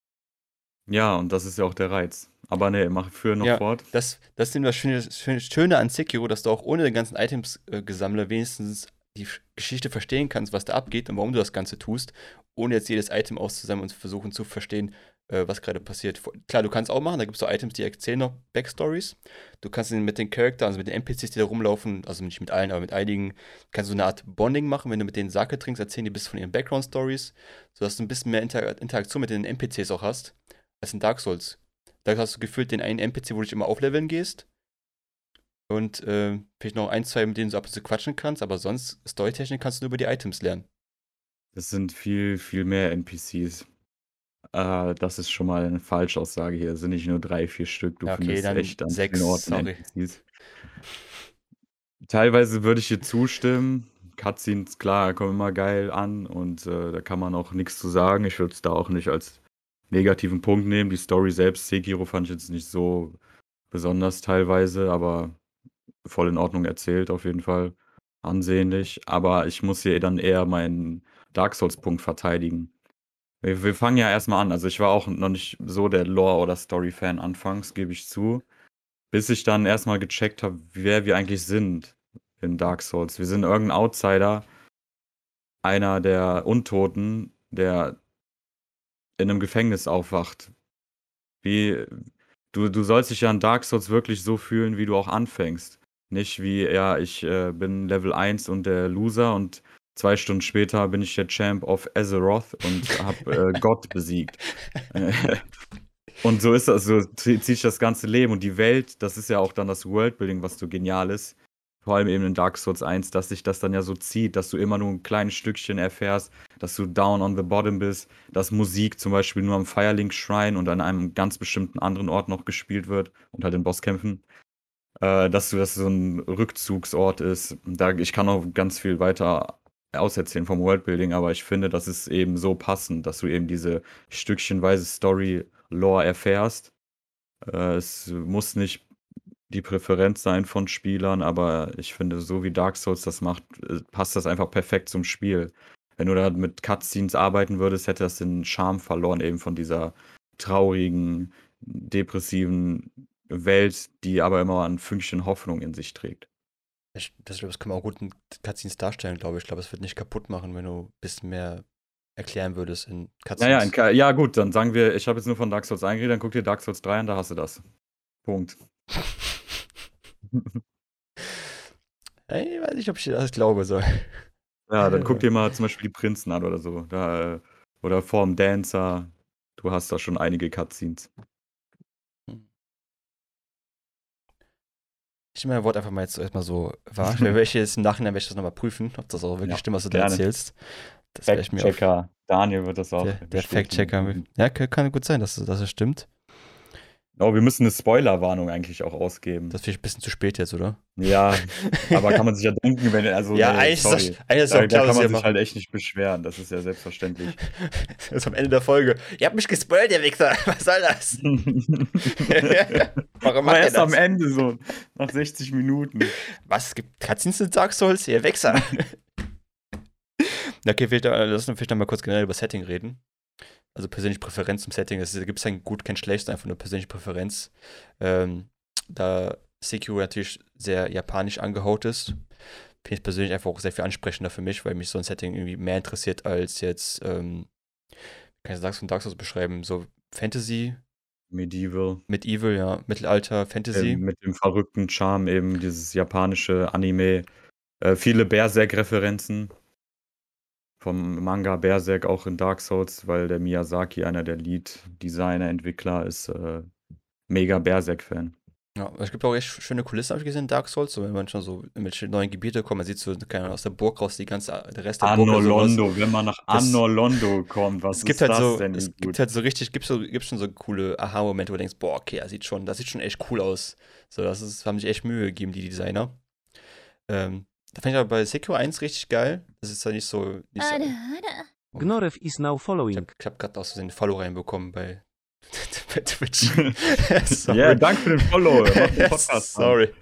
Speaker 2: Ja, und das ist ja auch der Reiz. Aber ne, mach für noch ja, fort.
Speaker 1: Das, das ist das Schöne, Schöne an Sekiro, dass du auch ohne den ganzen Items-Gesammler äh, wenigstens die Geschichte verstehen kannst, was da abgeht und warum du das Ganze tust, ohne jetzt jedes Item auszusammeln und zu versuchen zu verstehen, äh, was gerade passiert. Klar, du kannst auch machen, da gibt es so Items, die erzählen noch Backstories. Du kannst mit den Charakteren, also mit den NPCs, die da rumlaufen, also nicht mit allen, aber mit einigen, kannst du eine Art Bonding machen. Wenn du mit denen Sake trinkst, erzählen die ein bisschen von ihren Background-Stories, sodass du ein bisschen mehr Inter Interaktion mit den NPCs auch hast, als in Dark Souls. Da hast du gefühlt den einen NPC, wo du dich immer aufleveln gehst und äh, vielleicht noch ein, zwei, mit denen du ab und zu quatschen kannst, aber sonst Storytechnik kannst du nur über die Items lernen.
Speaker 2: Das sind viel, viel mehr NPCs. Äh, das ist schon mal eine Falschaussage hier. Es sind nicht nur drei, vier Stück.
Speaker 1: Du ja, okay, findest dann echt an sechs, Orten sorry. NPCs.
Speaker 2: Teilweise würde ich dir zustimmen. Cutscenes, klar, kommen immer geil an und äh, da kann man auch nichts zu sagen. Ich würde es da auch nicht als negativen Punkt nehmen. Die Story selbst, Sekiro, fand ich jetzt nicht so besonders teilweise, aber voll in Ordnung erzählt, auf jeden Fall. Ansehnlich. Aber ich muss hier dann eher meinen Dark Souls-Punkt verteidigen. Wir, wir, fangen ja erstmal an. Also ich war auch noch nicht so der Lore- oder Story-Fan anfangs, gebe ich zu. Bis ich dann erstmal gecheckt habe, wer wir eigentlich sind in Dark Souls. Wir sind irgendein Outsider, einer der Untoten, der in einem Gefängnis aufwacht. Wie, du, du sollst dich ja in Dark Souls wirklich so fühlen, wie du auch anfängst. Nicht wie, ja, ich äh, bin Level 1 und der Loser und zwei Stunden später bin ich der Champ of Azeroth und habe äh, Gott besiegt. und so ist das, so zieht sich das ganze Leben und die Welt, das ist ja auch dann das Worldbuilding, was so genial ist. Vor allem eben in Dark Souls 1, dass sich das dann ja so zieht, dass du immer nur ein kleines Stückchen erfährst, dass du down on the bottom bist, dass Musik zum Beispiel nur am Firelink Shrine und an einem ganz bestimmten anderen Ort noch gespielt wird und halt in Bosskämpfen äh, dass das so ein Rückzugsort ist. Da, ich kann auch ganz viel weiter auserzählen vom Worldbuilding, aber ich finde, das ist eben so passend, dass du eben diese stückchenweise Story-Lore erfährst. Äh, es muss nicht die Präferenz sein von Spielern, aber ich finde, so wie Dark Souls das macht, äh, passt das einfach perfekt zum Spiel. Wenn du da mit Cutscenes arbeiten würdest, hätte das den Charme verloren, eben von dieser traurigen, depressiven Welt, die aber immer ein Fünkchen Hoffnung in sich trägt.
Speaker 1: Ich, das, das kann man auch gut in Cutscenes darstellen, glaube ich. Ich glaube, es wird nicht kaputt machen, wenn du ein bisschen mehr erklären würdest in
Speaker 2: Cutscenes. Ja, ja, ja gut, dann sagen wir, ich habe jetzt nur von Dark Souls eingeredet, dann guck dir Dark Souls 3 an, da hast du das. Punkt.
Speaker 1: ich weiß nicht, ob ich das glaube soll.
Speaker 2: Ja, dann guck dir mal zum Beispiel die Prinzen an oder so. Da, äh, oder Form Dancer. Du hast da schon einige Cutscenes.
Speaker 1: Ich nehme mein Wort einfach mal jetzt erstmal so wahr. Ich werde jetzt im Nachhinein werde ich das nochmal prüfen, ob das auch wirklich ja, stimmt, was du da erzählst.
Speaker 2: Das Fact-Checker, Daniel wird das auch.
Speaker 1: Der, der Fact-Checker. Ja, kann gut sein, dass, dass es stimmt.
Speaker 2: Oh, wir müssen eine Spoilerwarnung eigentlich auch ausgeben.
Speaker 1: Das ist ein bisschen zu spät jetzt, oder?
Speaker 2: Ja, aber kann man sich ja denken, wenn also
Speaker 1: Ja, nee, eigentlich, sorry. Ist das, eigentlich ist das
Speaker 2: da, da kann man sich machen. halt echt nicht beschweren, das ist ja selbstverständlich.
Speaker 1: das ist am Ende der Folge. Ihr habt mich gespoilt, ihr Wichser. Was soll das?
Speaker 2: Warum macht erst das? am Ende so, nach 60 Minuten.
Speaker 1: Was, es gibt Cutscenes in Dark Souls? Ihr Wichser. okay, lass uns vielleicht noch mal kurz generell über Setting reden also persönliche Präferenz zum Setting. Da gibt es kein gut, kein schlecht, einfach nur persönliche Präferenz. Ähm, da Sekiro natürlich sehr japanisch angehaut ist, finde ich persönlich einfach auch sehr viel ansprechender für mich, weil mich so ein Setting irgendwie mehr interessiert als jetzt, ähm, kann ich das von Dark Souls beschreiben, so Fantasy.
Speaker 2: Medieval.
Speaker 1: Medieval, ja. Mittelalter, Fantasy.
Speaker 2: Ähm, mit dem verrückten Charme eben, dieses japanische Anime. Äh, viele Berserk-Referenzen vom Manga Berserk auch in Dark Souls, weil der Miyazaki, einer der Lead-Designer, Entwickler, ist äh, mega Berserk-Fan.
Speaker 1: Ja, es gibt auch echt schöne Kulissen, habe ich gesehen, in Dark Souls, so wenn man schon so in neuen Gebiete kommt, man sieht so keine, aus der Burg raus die ganze, der Rest der
Speaker 2: Burg. Londo, wenn man nach Anno Londo kommt, was
Speaker 1: es gibt halt so, denn? Es gibt halt so richtig, gibt so, gibt schon so coole Aha-Momente, wo du denkst, boah, okay, das sieht schon, das sieht schon echt cool aus. So, das ist, haben sich echt Mühe gegeben, die Designer. Ähm, da fand ich aber bei Sekiro 1 richtig geil. Das ist ja nicht so. Nicht so
Speaker 3: oh. Gnorev is now following.
Speaker 1: Ich habe hab gerade aus so einen Follow reinbekommen bei, bei Twitch.
Speaker 2: Ja, yeah, danke für den Follow. Den
Speaker 1: Sorry.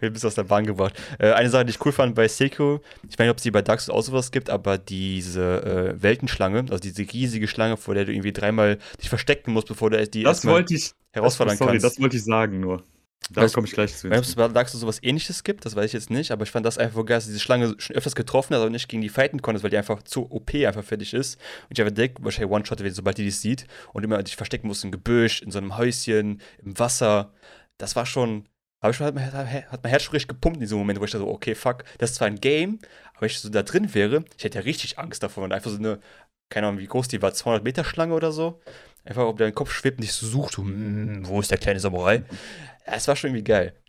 Speaker 1: ich bin aus der Bahn gebracht. Äh, eine Sache, die ich cool fand bei Sekiro, ich weiß nicht, ob es die bei Dark Souls auch sowas gibt, aber diese äh, Weltenschlange, also diese riesige Schlange, vor der du irgendwie dreimal dich verstecken musst, bevor du die
Speaker 2: das wollte ich,
Speaker 1: herausfordern
Speaker 2: das, sorry,
Speaker 1: kannst.
Speaker 2: das wollte ich sagen nur. Da komme ich gleich zu.
Speaker 1: Ob es Dark Souls sowas ähnliches gibt, das weiß ich jetzt nicht, aber ich fand das einfach geil, dass diese Schlange schon öfters getroffen hat, aber nicht gegen die fighten konnte, weil die einfach zu OP einfach fertig ist. Und ich einfach direkt wahrscheinlich One-Shot, sobald die dich sieht und immer dich verstecken muss im Gebüsch, in so einem Häuschen, im Wasser. Das war schon, habe ich schon, hat mein, hat mein Herz schon richtig gepumpt in diesem Moment, wo ich da so, okay, fuck, das ist zwar ein Game, aber wenn ich so da drin wäre, ich hätte ja richtig Angst davor und einfach so eine, keine Ahnung, wie groß die war, 200 Meter Schlange oder so. Einfach, ob dein Kopf schwebt und dich so sucht, hm, wo ist der kleine Samurai? Es war schon irgendwie geil.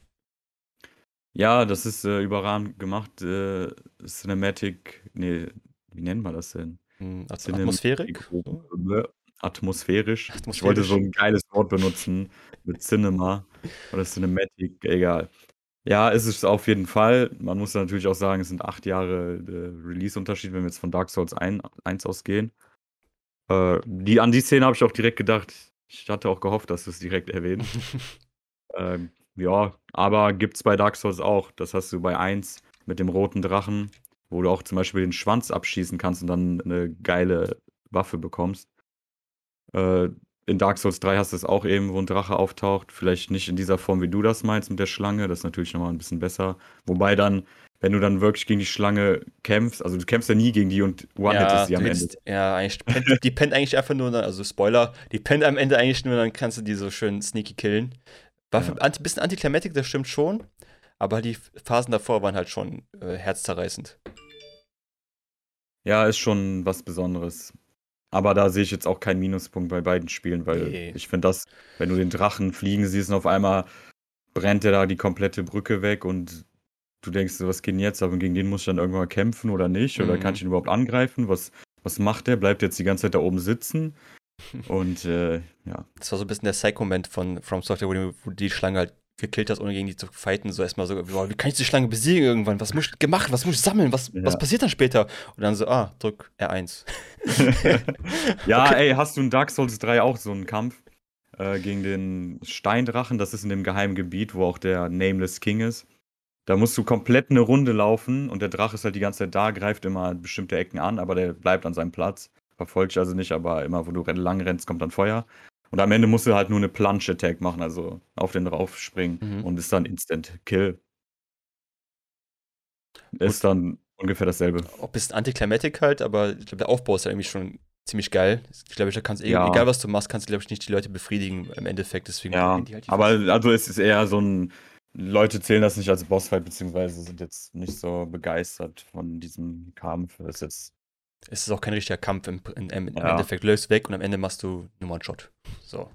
Speaker 2: Ja, das ist äh, überragend gemacht. Äh, Cinematic, nee, wie nennt man das denn?
Speaker 1: Hm, Atmosphärik?
Speaker 2: Atmosphärisch. Atmosphärisch. Ich wollte so ein geiles Wort benutzen mit Cinema oder Cinematic, egal. Ja, ist es auf jeden Fall. Man muss natürlich auch sagen, es sind acht Jahre äh, Release-Unterschied, wenn wir jetzt von Dark Souls 1, 1 ausgehen. Äh, die, an die Szene habe ich auch direkt gedacht. Ich hatte auch gehofft, dass du es direkt erwähnst. ähm, ja, aber gibt es bei Dark Souls auch. Das hast du bei 1 mit dem roten Drachen, wo du auch zum Beispiel den Schwanz abschießen kannst und dann eine geile Waffe bekommst. Äh, in Dark Souls 3 hast du es auch eben, wo ein Drache auftaucht. Vielleicht nicht in dieser Form, wie du das meinst mit der Schlange. Das ist natürlich nochmal ein bisschen besser. Wobei dann wenn du dann wirklich gegen die Schlange kämpfst, also du kämpfst ja nie gegen die und one-hittest
Speaker 1: ja,
Speaker 2: sie am Ende.
Speaker 1: ja, eigentlich die pennt eigentlich einfach nur, also Spoiler, die pennt am Ende eigentlich nur, dann kannst du die so schön sneaky killen. War
Speaker 2: Ja.
Speaker 1: anti, bisschen Antiklimatik, das stimmt schon, aber die Phasen davor waren halt schon äh, herzzerreißend.
Speaker 2: Ja, ist schon was Besonderes. Aber da sehe ich jetzt auch keinen Minuspunkt bei beiden Spielen, weil
Speaker 1: Nee.
Speaker 2: ich finde das, wenn du den Drachen fliegen siehst und auf einmal brennt der da die komplette Brücke weg und du denkst, was geht denn jetzt? Aber gegen den muss ich dann irgendwann kämpfen oder nicht? Oder
Speaker 1: Mhm.
Speaker 2: kann ich ihn überhaupt angreifen? Was, was macht der? Bleibt jetzt die ganze Zeit da oben sitzen? Und äh, ja.
Speaker 1: Das war so ein bisschen der Psych-Moment von From Software, wo du, wo die Schlange halt gekillt hast, ohne gegen die zu fighten. So erstmal so, boah, wie kann ich die Schlange besiegen irgendwann? Was muss ich gemacht? Was muss ich sammeln? Was,
Speaker 2: Ja.
Speaker 1: was passiert dann später? Und dann so, ah, drück R1.
Speaker 2: ja,
Speaker 1: Okay.
Speaker 2: ey, hast du in Dark Souls 3 auch so einen Kampf äh, gegen den Steindrachen? Das ist in dem geheimen Gebiet, wo auch der Nameless King ist. Da musst du komplett eine Runde laufen und der Drache ist halt die ganze Zeit da, greift immer bestimmte Ecken an, aber der bleibt an seinem Platz. Verfolgt dich also nicht, aber immer, wo du lang rennst, kommt dann Feuer. Und am Ende musst du halt nur eine Plunge-Attack machen, also auf den drauf springen
Speaker 1: Mhm.
Speaker 2: und ist dann Instant Kill. Ist dann ungefähr dasselbe.
Speaker 1: Ein bisschen Antiklimatik halt, aber ich glaube, der Aufbau ist ja irgendwie schon ziemlich geil. Ich glaube, da kannst,
Speaker 2: Ja.
Speaker 1: egal was du machst, kannst du, glaube ich, nicht die Leute befriedigen im Endeffekt. Deswegen
Speaker 2: Ja,
Speaker 1: halt die
Speaker 2: aber also es ist eher so ein, Leute zählen das nicht als Bossfight, beziehungsweise sind jetzt nicht so begeistert von diesem Kampf. Das ist jetzt,
Speaker 1: es ist auch kein richtiger Kampf im, im, im,
Speaker 2: Ja.
Speaker 1: Endeffekt. Löst weg und am Ende machst du nur mal einen Shot. So.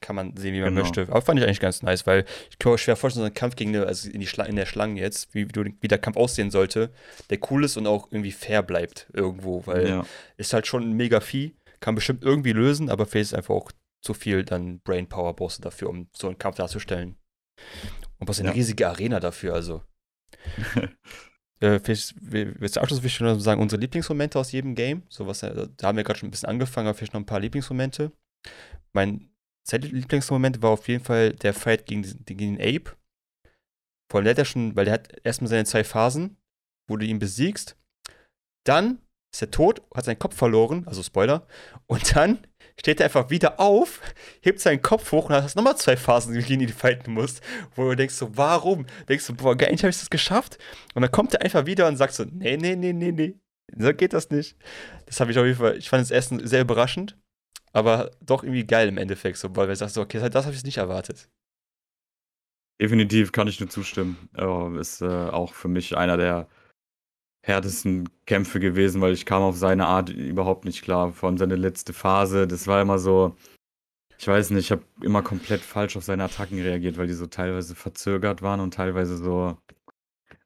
Speaker 1: Kann man sehen, wie man
Speaker 2: Genau.
Speaker 1: möchte. Aber fand ich eigentlich ganz nice, weil ich kann mir schwer vorstellen, so ein Kampf gegen eine, also in, die Schla in der Schlange jetzt, wie, du, wie der Kampf aussehen sollte, der cool ist und auch irgendwie fair bleibt irgendwo, weil
Speaker 2: ja,
Speaker 1: ist halt schon ein mega Vieh, kann bestimmt irgendwie lösen, aber vielleicht ist einfach auch zu viel dann Brainpower brauchst du dafür, um so einen Kampf darzustellen. Und was eine
Speaker 2: Ja.
Speaker 1: riesige Arena dafür, also. Äh, wir- zum Abschluss schon sagen, unsere Lieblingsmomente aus jedem Game. So was, äh, da haben wir gerade schon ein bisschen angefangen, aber vielleicht noch ein paar Lieblingsmomente. Mein zweiter Lieblingsmoment war auf jeden Fall der Fight gegen, gegen den Ape. Vor allem der hat ja schon, weil der hat erstmal seine zwei Phasen, wo du ihn besiegst. Dann ist er tot, hat seinen Kopf verloren, also Spoiler. Und dann steht er einfach wieder auf, hebt seinen Kopf hoch und hast nochmal zwei Phasen, die du fighten musst. Wo du denkst so, warum? Denkst du, boah, geil, habe ich das geschafft. Und dann kommt er einfach wieder und sagt so, nee, nee, nee, nee, nee. So geht das nicht. Das habe ich auf jeden Fall, ich fand es erst sehr überraschend, aber doch irgendwie geil im Endeffekt, so, weil wir sagst so, okay, das habe ich nicht erwartet.
Speaker 2: definitiv kann ich nur zustimmen. Ist äh, auch für mich einer der härtesten Kämpfe gewesen, weil ich kam auf seine Art überhaupt nicht klar. Vor allem seine letzte Phase, das war immer so, ich weiß nicht, ich habe immer komplett falsch auf seine Attacken reagiert, weil die so teilweise verzögert waren und teilweise so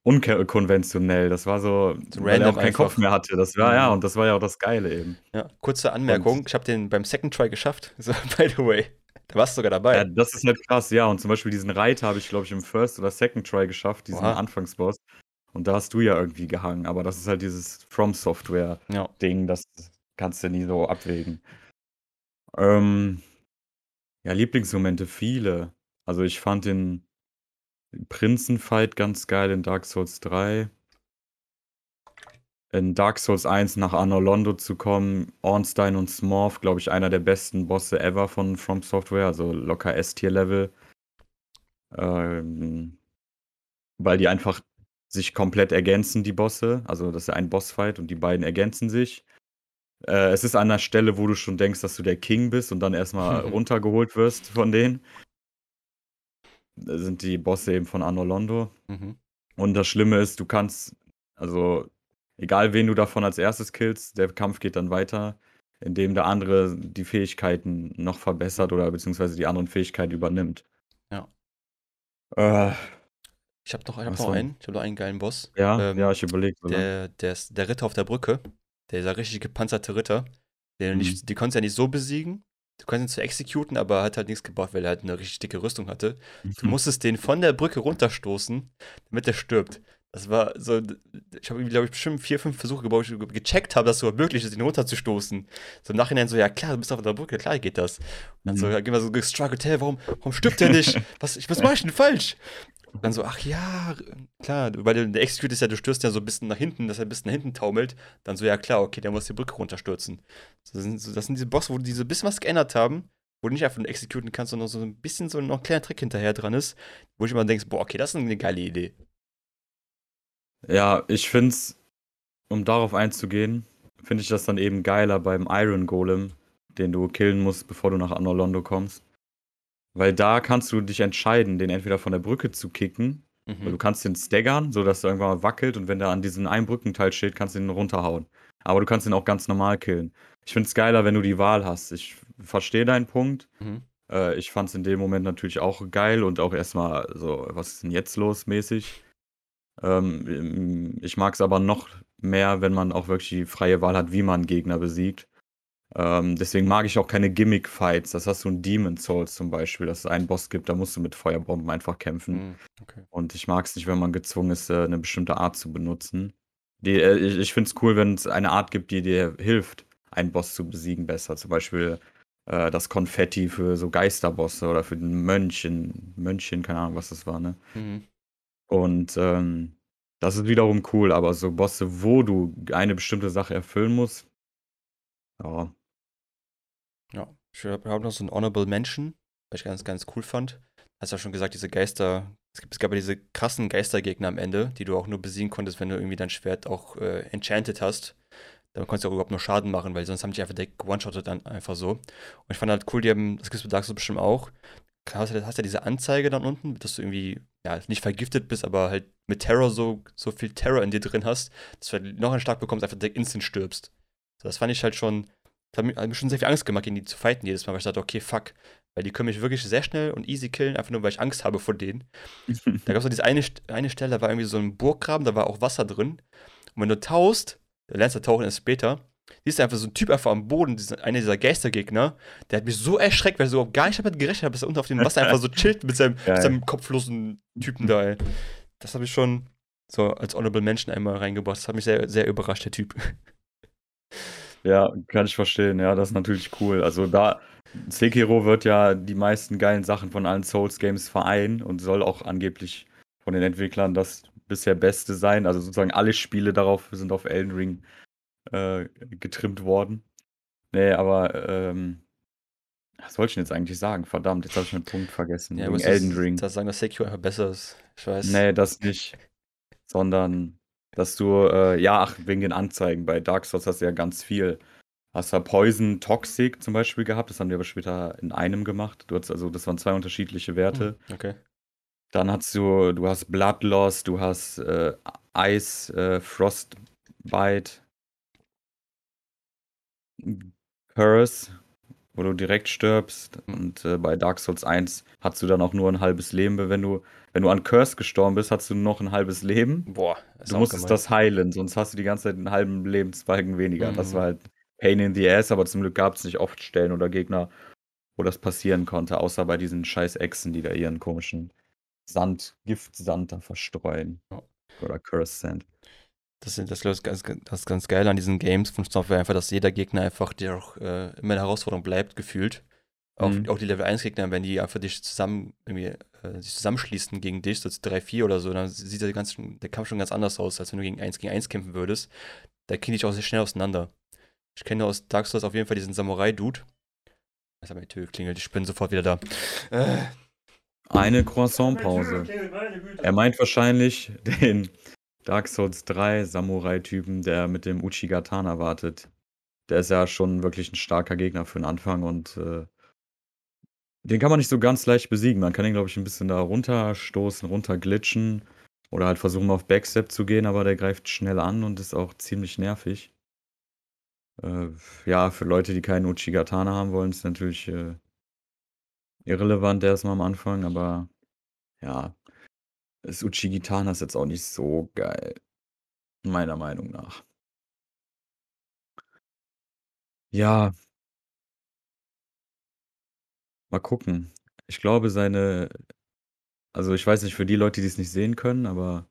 Speaker 2: unkonventionell. Das war so,
Speaker 1: So
Speaker 2: weil er auch keinen
Speaker 1: einfach.
Speaker 2: Kopf mehr hatte. Das war ja,
Speaker 1: Mhm.
Speaker 2: und das war ja auch das Geile eben.
Speaker 1: Ja, kurze Anmerkung, ich habe den beim Second Try geschafft, so, by the way. Da warst du sogar dabei.
Speaker 2: Ja, das ist halt krass, ja. Und zum Beispiel diesen Reiter habe ich, glaube ich, im First oder Second Try geschafft, diesen
Speaker 1: Oha.
Speaker 2: Anfangsboss. Und da hast du ja irgendwie gehangen. Aber das ist halt dieses From Software-Ding,
Speaker 1: ja.
Speaker 2: das kannst du nie so abwägen. Ähm, ja, Lieblingsmomente, viele. Also ich fand den Prinzenfight ganz geil in Dark Souls 3. In Dark Souls 1 nach Anno Londo zu kommen, Ornstein und Smorf, glaube ich, einer der besten Bosse ever von From Software, also locker S-Tier-Level. Ähm, weil die einfach sich komplett ergänzen, die Bosse. Also das ist ja ein Bossfight und die beiden ergänzen sich. Äh, es ist an der Stelle, wo du schon denkst, dass du der King bist und dann erstmal runtergeholt wirst von denen. Da sind die Bosse eben von Anno Londo.
Speaker 1: Mhm.
Speaker 2: Und das Schlimme ist, du kannst, also egal wen du davon als erstes killst, der Kampf geht dann weiter, indem der andere die Fähigkeiten noch verbessert oder beziehungsweise die anderen Fähigkeiten übernimmt.
Speaker 1: Ja.
Speaker 2: Äh,
Speaker 1: Ich habe noch, ich hab
Speaker 2: Was
Speaker 1: noch
Speaker 2: war-
Speaker 1: einen, ich habe noch einen geilen Boss.
Speaker 2: ja,
Speaker 1: Ähm,
Speaker 2: ja, ich überlege.
Speaker 1: Der, der, ist der Ritter auf der Brücke, dieser richtig gepanzerte Ritter, der
Speaker 2: Mhm.
Speaker 1: nicht, die konntest du ja nicht so besiegen. Du konntest ihn zu exekuten, aber hat halt nichts gebracht, weil er halt eine richtig dicke Rüstung hatte. Du musstest den von der Brücke runterstoßen, damit er stirbt. Das war so, ich habe, glaube ich, bestimmt vier, fünf Versuche gebaut, wo ich gecheckt habe, dass es überhaupt möglich ist, ihn runterzustoßen. So im Nachhinein so, ja klar, du bist auf der Brücke, klar geht das. Und dann so,
Speaker 2: Mhm.
Speaker 1: ja, immer so gestruggelt, hey, warum, warum stirbt der nicht? Was, ich- was mach ich denn falsch? Und dann so, ach ja, klar, weil der Execute ist ja, du stürzt ja so ein bisschen nach hinten, dass er ein bisschen nach hinten taumelt. Dann so, ja klar, okay, der muss die Brücke runterstürzen. Das, sind, das sind diese Bosse, wo die so ein bisschen was geändert haben, wo du nicht einfach nur executen kannst, sondern so ein bisschen so noch ein kleiner Trick hinterher dran ist, wo ich immer denkst, boah, okay, das ist eine geile Idee.
Speaker 2: Ja, ich finde es, um darauf einzugehen, finde ich das dann eben geiler beim Iron Golem, den du killen musst, bevor du nach Anolondo kommst. Weil da kannst du dich entscheiden, den entweder von der Brücke zu kicken, mhm. weil du kannst den staggern, sodass er irgendwann mal wackelt und wenn der an diesem einen Brückenteil steht, kannst du ihn runterhauen. Aber du kannst ihn auch ganz normal killen. Ich finde es geiler, wenn du die Wahl hast. Ich verstehe deinen Punkt. Mhm. Äh, ich fand es in dem Moment natürlich auch geil und auch erstmal so, was ist denn jetzt los mäßig. Ähm, ich mag es aber noch mehr, wenn man auch wirklich die freie Wahl hat, wie man Gegner besiegt. Ähm, deswegen mag ich auch keine Gimmick-Fights. Das hast du in Demon Souls zum Beispiel, dass es einen Boss gibt, da musst du mit Feuerbomben einfach kämpfen. Hm, okay. Und ich mag es nicht, wenn man gezwungen ist, äh, eine bestimmte Art zu benutzen. Die, äh, ich ich finde es cool, wenn es eine Art gibt, die dir hilft, einen Boss zu besiegen besser. Zum Beispiel äh, das Konfetti für so Geisterbosse oder für den Mönchen, Mönchen, keine Ahnung, was das war, ne? Mhm. Und ähm, das ist wiederum cool, aber so Bosse, wo du eine bestimmte Sache erfüllen musst, ja.
Speaker 1: Ja, ich habe noch so einen Honorable Mention, was ich ganz, ganz cool fand. Hast ja schon gesagt, diese Geister, es, gibt, es gab ja diese krassen Geistergegner am Ende, die du auch nur besiegen konntest, wenn du irgendwie dein Schwert auch äh, enchanted hast. Dann konntest du auch überhaupt nur Schaden machen, weil sonst haben die einfach direkt one-shotted dann einfach so. Und ich fand halt cool, die haben, das gibt es bei Dark Souls bestimmt auch, hast du hast ja diese Anzeige dann unten, dass du irgendwie, ja, nicht vergiftet bist, aber halt mit Terror so, so viel Terror in dir drin hast, dass du halt noch einen Schlag bekommst, einfach direkt instant stirbst. So, das fand ich halt schon, das hat mir schon sehr viel Angst gemacht, gegen die zu fighten jedes Mal, weil ich dachte, okay, fuck. Weil die können mich wirklich sehr schnell und easy killen, einfach nur, weil ich Angst habe vor denen. da gab es so diese eine, eine Stelle, da war irgendwie so ein Burggraben, da war auch Wasser drin. Und wenn du tauchst, der lernst du tauchen erst später, siehst du einfach so ein Typ einfach am Boden, einer dieser Geistergegner, der hat mich so erschreckt, weil ich so gar nicht damit gerechnet habe, dass er unten auf dem Wasser einfach so chillt mit seinem, mit seinem kopflosen Typen da, ey. Das habe ich schon so als Honorable Menschen einmal reingebracht. Das hat mich sehr, sehr überrascht, der Typ.
Speaker 2: Ja, kann ich verstehen. Ja, das ist natürlich cool. Also da, Sekiro wird ja die meisten geilen Sachen von allen Souls-Games vereinen und soll auch angeblich von den Entwicklern das bisher Beste sein. Also sozusagen alle Spiele darauf sind auf Elden Ring äh, getrimmt worden. Nee, aber ähm, was wollte ich denn jetzt eigentlich sagen? Verdammt, jetzt habe ich einen Punkt vergessen.
Speaker 1: Ja, wegen Elden Ring. Das sagen, dass Sekiro einfach besser ist.
Speaker 2: Ich weiß. Nee, das nicht. Sondern dass du, äh, ja, ach, wegen den Anzeigen. Bei Dark Souls hast du ja ganz viel. Hast du Poison Toxic zum Beispiel gehabt, das haben wir aber später in einem gemacht. Du hast also, das waren zwei unterschiedliche Werte.
Speaker 1: Hm, okay.
Speaker 2: Dann hast du, du hast Blood Loss, du hast äh, Ice, äh, Frostbite, Curse, wo du direkt stirbst. Und äh, bei Dark Souls 1 hast du dann auch nur ein halbes Leben. Wenn du, wenn du an Curse gestorben bist, hast du noch ein halbes Leben.
Speaker 1: Boah,
Speaker 2: du musstest gemein. das heilen, sonst hast du die ganze Zeit einen halben Lebensbalken weniger. Mhm. Das war halt Pain in the Ass, aber zum Glück gab es nicht oft Stellen oder Gegner, wo das passieren konnte, außer bei diesen scheiß Echsen, die da ihren komischen Sand, Giftsand da verstreuen. Ja. Oder Curse Sand.
Speaker 1: Das, das, das, ganz, das ganz geil an diesen Games von Software einfach, dass jeder Gegner einfach dir auch äh, immer eine Herausforderung bleibt, gefühlt. Auch, mhm. auch die Level 1 Gegner, wenn die einfach dich zusammen irgendwie äh, sich zusammenschließen gegen dich, so 3-4 oder so, dann sieht der, ganze, der Kampf schon ganz anders aus, als wenn du gegen 1 gegen 1 kämpfen würdest. Da kriege ich auch sehr schnell auseinander. Ich kenne aus Dark Souls auf jeden Fall diesen Samurai-Dude. Das hat meine Tür geklingelt, ich bin sofort wieder da.
Speaker 2: Äh. Eine Croissant-Pause. Er meint wahrscheinlich den Dark Souls 3 Samurai-Typen, der mit dem Uchigatana wartet. Der ist ja schon wirklich ein starker Gegner für den Anfang und äh, den kann man nicht so ganz leicht besiegen. Man kann ihn, glaube ich, ein bisschen da runterstoßen, runterglitschen oder halt versuchen, auf Backstep zu gehen, aber der greift schnell an und ist auch ziemlich nervig. Äh, ja, für Leute, die keinen Uchigatana haben wollen, ist natürlich äh, irrelevant erstmal am Anfang, aber ja, das Uchigitana ist jetzt auch nicht so geil. Meiner Meinung nach. Ja. Mal gucken. Ich glaube, seine also, ich weiß nicht, für die Leute, die es nicht sehen können, aber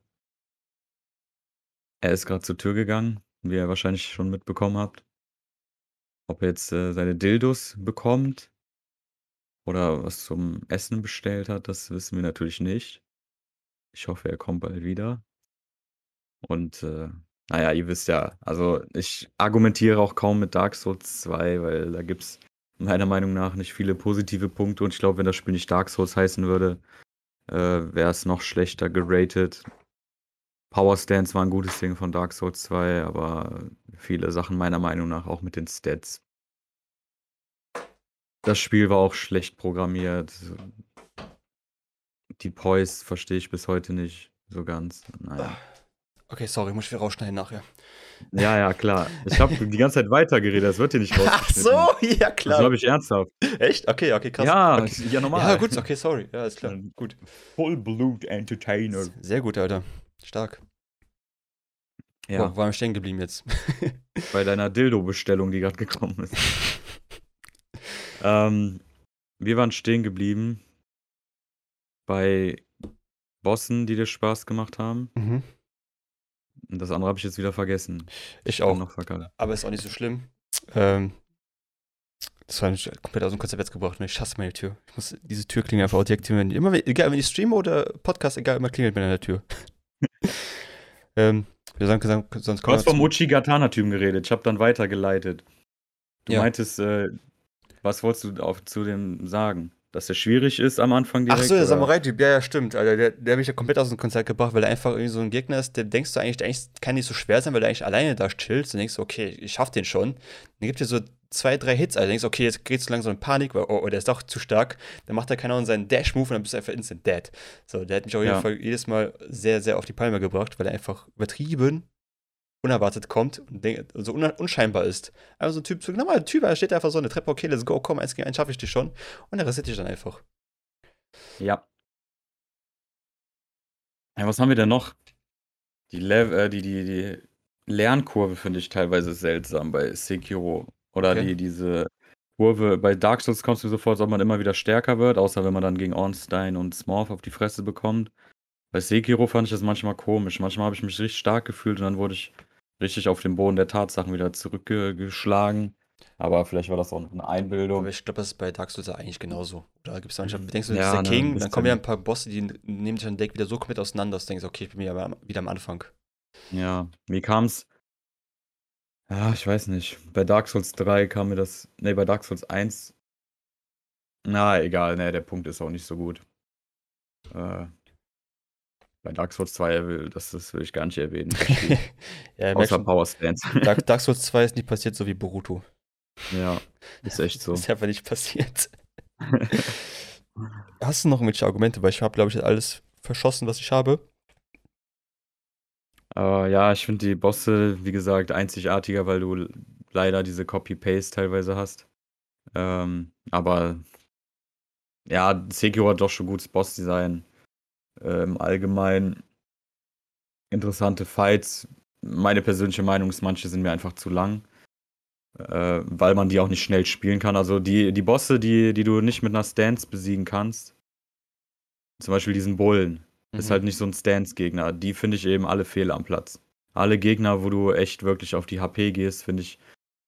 Speaker 2: er ist gerade zur Tür gegangen, wie ihr wahrscheinlich schon mitbekommen habt. Ob er jetzt, äh, seine Dildos bekommt oder was zum Essen bestellt hat, das wissen wir natürlich nicht. Ich hoffe, er kommt bald wieder. Und, äh, na ja, ihr wisst ja, also ich argumentiere auch kaum mit Dark Souls 2, weil da gibt es meiner Meinung nach nicht viele positive Punkte und ich glaube, wenn das Spiel nicht Dark Souls heißen würde, äh, wäre es noch schlechter geratet. Power Stance war ein gutes Ding von Dark Souls 2, aber viele Sachen meiner Meinung nach auch mit den Stats. Das Spiel war auch schlecht programmiert. Die Poise verstehe ich bis heute nicht so ganz. Naja.
Speaker 1: Okay, sorry, muss ich wieder rausschneiden nachher.
Speaker 2: Ja, ja, klar. Ich habe die ganze Zeit weitergeredet, das wird hier nicht
Speaker 1: Ach
Speaker 2: rausgeschnitten.
Speaker 1: so, ja
Speaker 2: Das
Speaker 1: klar.
Speaker 2: glaube ich ernsthaft.
Speaker 1: Echt? Okay, okay, krass.
Speaker 2: Ja,
Speaker 1: okay.
Speaker 2: ja, normal.
Speaker 1: Ja, gut, okay, sorry. Ja, ist klar. Gut.
Speaker 2: Vollblut Entertainer.
Speaker 1: Sehr gut, Alter. Stark.
Speaker 2: Ja,
Speaker 1: Boah, war wir stehen geblieben jetzt.
Speaker 2: bei deiner Dildo-Bestellung, die gerade gekommen ist. ähm, wir waren stehen geblieben bei Bossen, die dir Spaß gemacht haben.
Speaker 1: mhm.
Speaker 2: Und das andere habe ich jetzt wieder vergessen.
Speaker 1: Ich
Speaker 2: Hab
Speaker 1: auch. Aber ist auch nicht so schlimm. Ähm, das war nicht komplett aus dem Konzept jetzt gebracht. ne? Ich hasse meine Tür. Ich muss diese Tür klingelt einfach auch wenn, immer, wenn- egal wenn ich streame oder Podcast, egal, immer klingelt mir an der Tür. ähm, wir sagen, gesagt, sonst
Speaker 2: Du hast
Speaker 1: wir
Speaker 2: vom Uchigatana-Typen geredet. Ich habe dann weitergeleitet. Du
Speaker 1: Ja.
Speaker 2: meintest, äh, was wolltest du auf, zu dem sagen? Dass der schwierig ist am Anfang direkt?
Speaker 1: Ach so, der? Samurai-Typ, ja, ja, stimmt. Alter, der, der hat mich ja komplett aus dem Konzept gebracht, weil er einfach irgendwie so ein Gegner ist, der denkst du eigentlich, der eigentlich kann nicht so schwer sein, weil er eigentlich alleine da chillt. Dann denkst du, okay, ich schaff den schon. Dann gibt dir so zwei, drei Hits, also denkst du, okay, jetzt geht's so langsam in Panik, weil, oh, oh, der ist doch zu stark. Dann macht er keine Ahnung seinen Dash-Move und dann bist du einfach instant dead. So, der hat mich auf jeden
Speaker 2: Ja.
Speaker 1: Fall jedes Mal sehr, sehr auf die Palme gebracht, weil er einfach übertrieben unerwartet kommt und so un unscheinbar ist. Einfach so ein Typ, so ein normaler Typ, er steht einfach so der Treppe, okay, let's go, komm, eins gegen eins schaffe ich dich schon. Und er rasiert dich dann einfach.
Speaker 2: Ja. ja. Was haben wir denn noch? Die, Lev äh, die, die, die Lernkurve finde ich teilweise seltsam bei Sekiro. Oder
Speaker 1: Okay.
Speaker 2: die, diese Kurve. Bei Dark Souls kommst du mir so vor, als ob man immer wieder stärker wird, außer wenn man dann gegen Ornstein und Smorf auf die Fresse bekommt. Bei Sekiro fand ich das manchmal komisch. Manchmal habe ich mich richtig stark gefühlt und dann wurde ich richtig auf den Boden der Tatsachen wieder zurückgeschlagen. Aber vielleicht war das auch eine Einbildung.
Speaker 1: Aber ich glaube, das ist bei Dark Souls ja eigentlich genauso. Oder gibt es manchmal, denkst du,
Speaker 2: Ja,
Speaker 1: das ist der
Speaker 2: ne,
Speaker 1: King, dann kommen ja ein paar Bosse, die nehmen dich an Deck wieder so komplett auseinander, dass du denkst, okay, ich bin wieder am, wieder am Anfang.
Speaker 2: Ja, mir kam's. Ja, ich weiß nicht. Bei Dark Souls 3 kam mir das. Ne, bei Dark Souls 1. Na, egal, ne, der Punkt ist auch nicht so gut. Äh, bei Dark Souls 2, will, das, das will ich gar nicht erwähnen.
Speaker 1: ja,
Speaker 2: Außer Power Stance.
Speaker 1: Dark, Dark Souls 2 ist nicht passiert, so wie Boruto.
Speaker 2: ja, ist echt so.
Speaker 1: Ist einfach nicht passiert. Hast du noch irgendwelche Argumente? Weil ich habe, glaube ich, alles verschossen, was ich habe.
Speaker 2: Aber ja, ich finde die Bosse, wie gesagt, einzigartiger, weil du leider diese Copy-Paste teilweise hast. Ähm, aber ja, Sekiro hat doch schon gutes Bossdesign. Äh, Im Allgemeinen interessante Fights. Meine persönliche Meinung ist, manche sind mir einfach zu lang. Äh, weil man die auch nicht schnell spielen kann. Also die, die Bosse, die, die du nicht mit einer Stance besiegen kannst, zum Beispiel diesen Bullen, ist
Speaker 1: Mhm.
Speaker 2: halt nicht so ein Stance-Gegner. Die finde ich eben alle fehl am Platz. Alle Gegner, wo du echt wirklich auf die HP gehst, finde ich,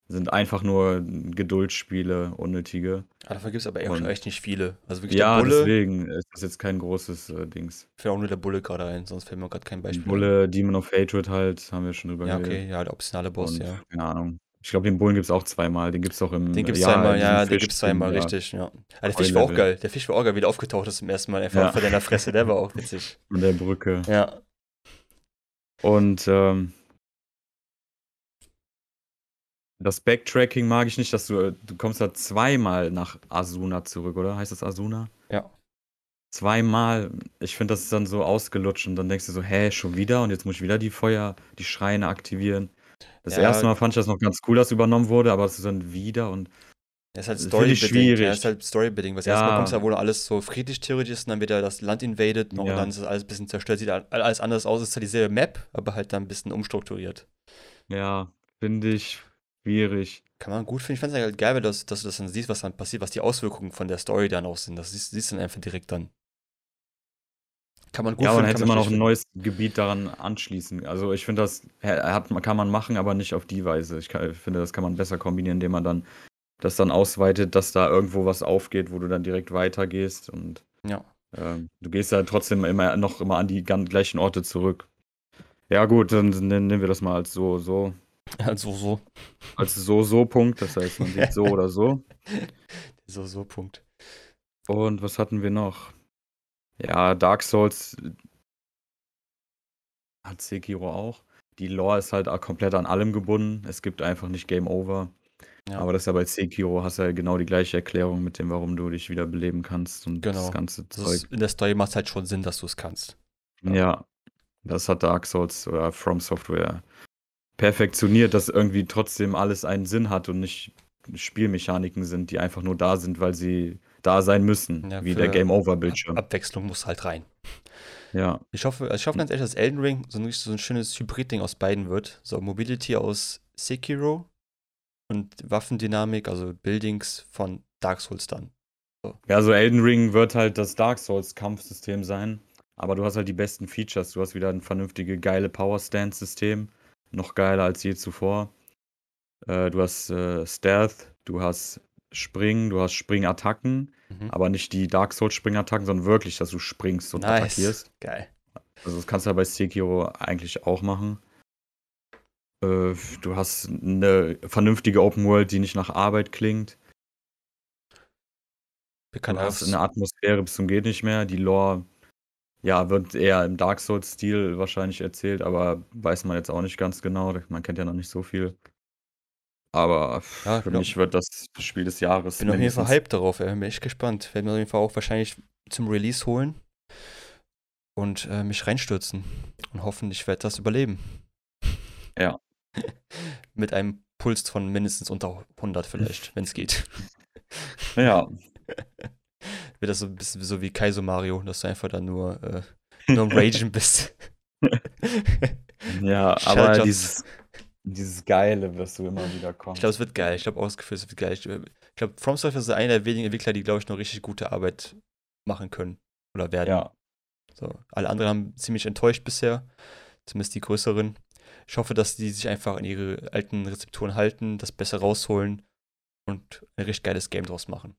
Speaker 2: sind einfach nur Geduldsspiele, unnötige.
Speaker 1: Ah, davon gibt es aber echt,
Speaker 2: Und-
Speaker 1: echt nicht viele. Also wirklich
Speaker 2: Ja,
Speaker 1: der Bulle,
Speaker 2: deswegen ist das jetzt kein großes äh, Dings.
Speaker 1: fällt auch nur der Bulle gerade ein, sonst fällt mir gerade kein Beispiel.
Speaker 2: Bulle, Demon of Hatred halt, haben wir schon drüber
Speaker 1: Ja,
Speaker 2: geredet.
Speaker 1: okay, ja, der optionale Boss,
Speaker 2: Und,
Speaker 1: ja.
Speaker 2: keine Ahnung. Ich glaube, den Bullen gibt es auch zweimal. Den gibt es auch im.
Speaker 1: Den gibt's
Speaker 2: ja,
Speaker 1: zweimal, ja, den gibt's
Speaker 2: Fischding,
Speaker 1: zweimal,
Speaker 2: ja.
Speaker 1: richtig, ja. Ah, der Fisch war auch geil. Der Fisch war auch geil, wie der aufgetaucht ist zum ersten Mal, einfach
Speaker 2: Ja.
Speaker 1: vor deiner Fresse, der war auch witzig.
Speaker 2: An der Brücke.
Speaker 1: Ja.
Speaker 2: Und ähm, das Backtracking mag ich nicht, dass du, du kommst da zweimal nach Asuna zurück, oder? Heißt das Asuna?
Speaker 1: Ja.
Speaker 2: Zweimal. Ich finde, das ist dann so ausgelutscht und dann denkst du so, hä, schon wieder? Und jetzt muss ich wieder die Feuer, die Schreine aktivieren. Das
Speaker 1: Ja.
Speaker 2: erste Mal fand ich das noch ganz cool, dass übernommen wurde, aber es ist dann wieder und
Speaker 1: Das ist halt storybedingt. Ja, ist halt storybedingt. Was
Speaker 2: Ja.
Speaker 1: erstmal kommt ja, wo alles so friedlich theoretisch ist und dann wird ja das Land invaded noch
Speaker 2: Ja.
Speaker 1: und dann ist das alles ein bisschen zerstört, sieht all- alles anders aus, ist halt dieselbe Map, aber halt dann ein bisschen umstrukturiert.
Speaker 2: ja, finde ich schwierig.
Speaker 1: Kann man gut finden. Ich fand es halt geil, weil das, dass du das dann siehst, was dann passiert, was die Auswirkungen von der Story dann auch sind. Das siehst, siehst du dann einfach direkt dann. Kann man gut
Speaker 2: ja, aber dann
Speaker 1: finden,
Speaker 2: hätte man auch ein neues Gebiet daran anschließen. Also ich finde, das hat, kann man machen, aber nicht auf die Weise. Ich, kann, ich finde, das kann man besser kombinieren, indem man dann das dann ausweitet, dass da irgendwo was aufgeht, wo du dann direkt weitergehst. Und
Speaker 1: Ja.
Speaker 2: ähm, du gehst ja trotzdem immer noch immer an die ganz gleichen Orte zurück. Ja gut, dann nennen wir das mal als so, so.
Speaker 1: Also so.
Speaker 2: Als so, so Punkt. Das heißt, man sieht so oder so.
Speaker 1: So, so, Punkt.
Speaker 2: Und was hatten wir noch? Ja, Dark Souls. hat Sekiro auch. Die Lore ist halt auch komplett an allem gebunden. Es gibt einfach nicht Game Over.
Speaker 1: Ja.
Speaker 2: Aber das ist ja bei Sekiro, hast du ja genau die gleiche Erklärung mit dem, warum du dich wieder beleben kannst und
Speaker 1: Genau.
Speaker 2: das ganze
Speaker 1: Das
Speaker 2: Zeug.
Speaker 1: ist, in der Story macht es halt schon Sinn, dass du es kannst.
Speaker 2: Ja, das hat Dark Souls oder From Software perfektioniert, dass irgendwie trotzdem alles einen Sinn hat und nicht Spielmechaniken sind, die einfach nur da sind, weil sie da sein müssen,
Speaker 1: Ja,
Speaker 2: wie der Game Over Bildschirm.
Speaker 1: Abwechslung muss halt rein.
Speaker 2: Ja,
Speaker 1: Ich hoffe, also ich hoffe ganz ehrlich, dass Elden Ring so ein, so ein schönes Hybrid-Ding aus beiden wird. So Mobility aus Sekiro und Waffendynamik, also Buildings von Dark Souls dann.
Speaker 2: ja, so Elden Ring wird halt das Dark Souls Kampfsystem sein, aber du hast halt die besten Features. Du hast wieder ein vernünftige, geile Power Stance System, noch geiler als je zuvor. Äh, du hast äh, Stealth, du hast Springen, du hast Springattacken,
Speaker 1: Mhm.
Speaker 2: aber nicht die Dark Souls Springattacken, sondern wirklich, dass du springst und attackierst.
Speaker 1: Geil.
Speaker 2: Also das kannst du ja bei Sekiro eigentlich auch machen. Äh, du hast eine vernünftige Open World, die nicht nach Arbeit klingt.
Speaker 1: Bekannt
Speaker 2: Du hast eine Atmosphäre bis zum geht nicht mehr. Die Lore, ja, wird eher im Dark Souls-Stil wahrscheinlich erzählt, aber weiß man jetzt auch nicht ganz genau. Man kennt ja noch nicht so viel. Aber
Speaker 1: Ja,
Speaker 2: für
Speaker 1: genau.
Speaker 2: mich wird das Spiel des Jahres.
Speaker 1: bin auf jeden Fall hyped darauf, ey. bin echt gespannt. Werde mir auf jeden Fall auch wahrscheinlich zum Release holen und äh, mich reinstürzen und hoffen, ich werde das überleben.
Speaker 2: Ja.
Speaker 1: Mit einem Puls von mindestens unter 100 vielleicht, wenn es geht.
Speaker 2: Ja,
Speaker 1: Wird das so ein bisschen so wie Kaizo Mario, dass du einfach dann nur, äh, nur am Ragen bist.
Speaker 2: ja, aber dieses, dieses Geile wirst du immer wieder kommen.
Speaker 1: Ich glaube, es wird geil. Ich glaube Gefühl, es wird geil. Ich, ich glaube, From Software ist einer der wenigen Entwickler, die, glaube ich, noch richtig gute Arbeit machen können oder werden.
Speaker 2: ja,
Speaker 1: So, alle anderen haben ziemlich enttäuscht bisher, zumindest die größeren. Ich hoffe, dass die sich einfach an ihre alten Rezepturen halten, das besser rausholen und ein richtig geiles Game draus machen.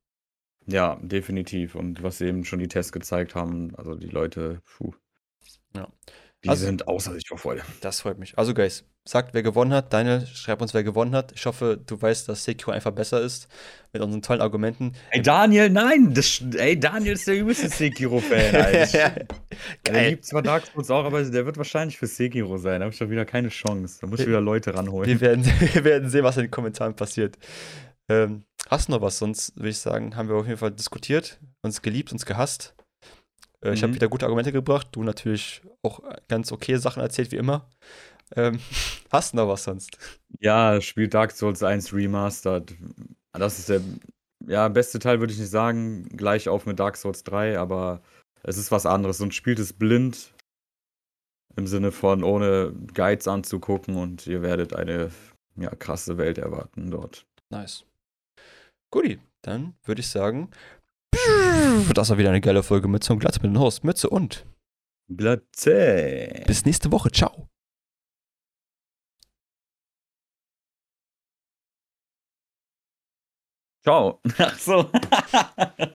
Speaker 2: Ja, definitiv. Und was eben schon die Tests gezeigt haben, also die Leute, puh.
Speaker 1: Ja.
Speaker 2: Die
Speaker 1: Also-
Speaker 2: sind außer sich vor Freude.
Speaker 1: Das freut mich. Also, Guys, sagt, wer gewonnen hat. Daniel, schreib uns, wer gewonnen hat. Ich hoffe, du weißt, dass Sekiro einfach besser ist mit unseren tollen Argumenten.
Speaker 2: Ey, Daniel, nein! Das, ey, Daniel ist der übelste Sekiro-Fan, Alter. Der
Speaker 1: Geil.
Speaker 2: liebt zwar Dark Souls auch, aber der wird wahrscheinlich für Sekiro sein. Da habe ich doch wieder keine Chance. Da muss ich wieder Leute ranholen.
Speaker 1: Wir werden, wir werden sehen, was in den Kommentaren passiert. Ähm, hast du noch was? Sonst würde ich sagen, haben wir auf jeden Fall diskutiert, uns geliebt, uns gehasst. Äh, Ich habe
Speaker 2: Mhm.
Speaker 1: wieder gute Argumente gebracht. Du natürlich auch ganz okay Sachen erzählt, wie immer. Ähm, hast du noch was sonst?
Speaker 2: Ja, spielt Dark Souls 1 Remastered. Das ist der ja, beste Teil, würde ich nicht sagen. Gleich auf mit Dark Souls 3, aber es ist was anderes. Und spielt es blind. Im Sinne von ohne Guides anzugucken und ihr werdet eine ja, krasse Welt erwarten dort.
Speaker 1: Nice. Guti, dann würde ich sagen, das war wieder eine geile Folge Mütze und Glatze mit dem Host Mütze und
Speaker 2: Glatze.
Speaker 1: bis nächste Woche. Ciao.
Speaker 2: Ciao. Ach so.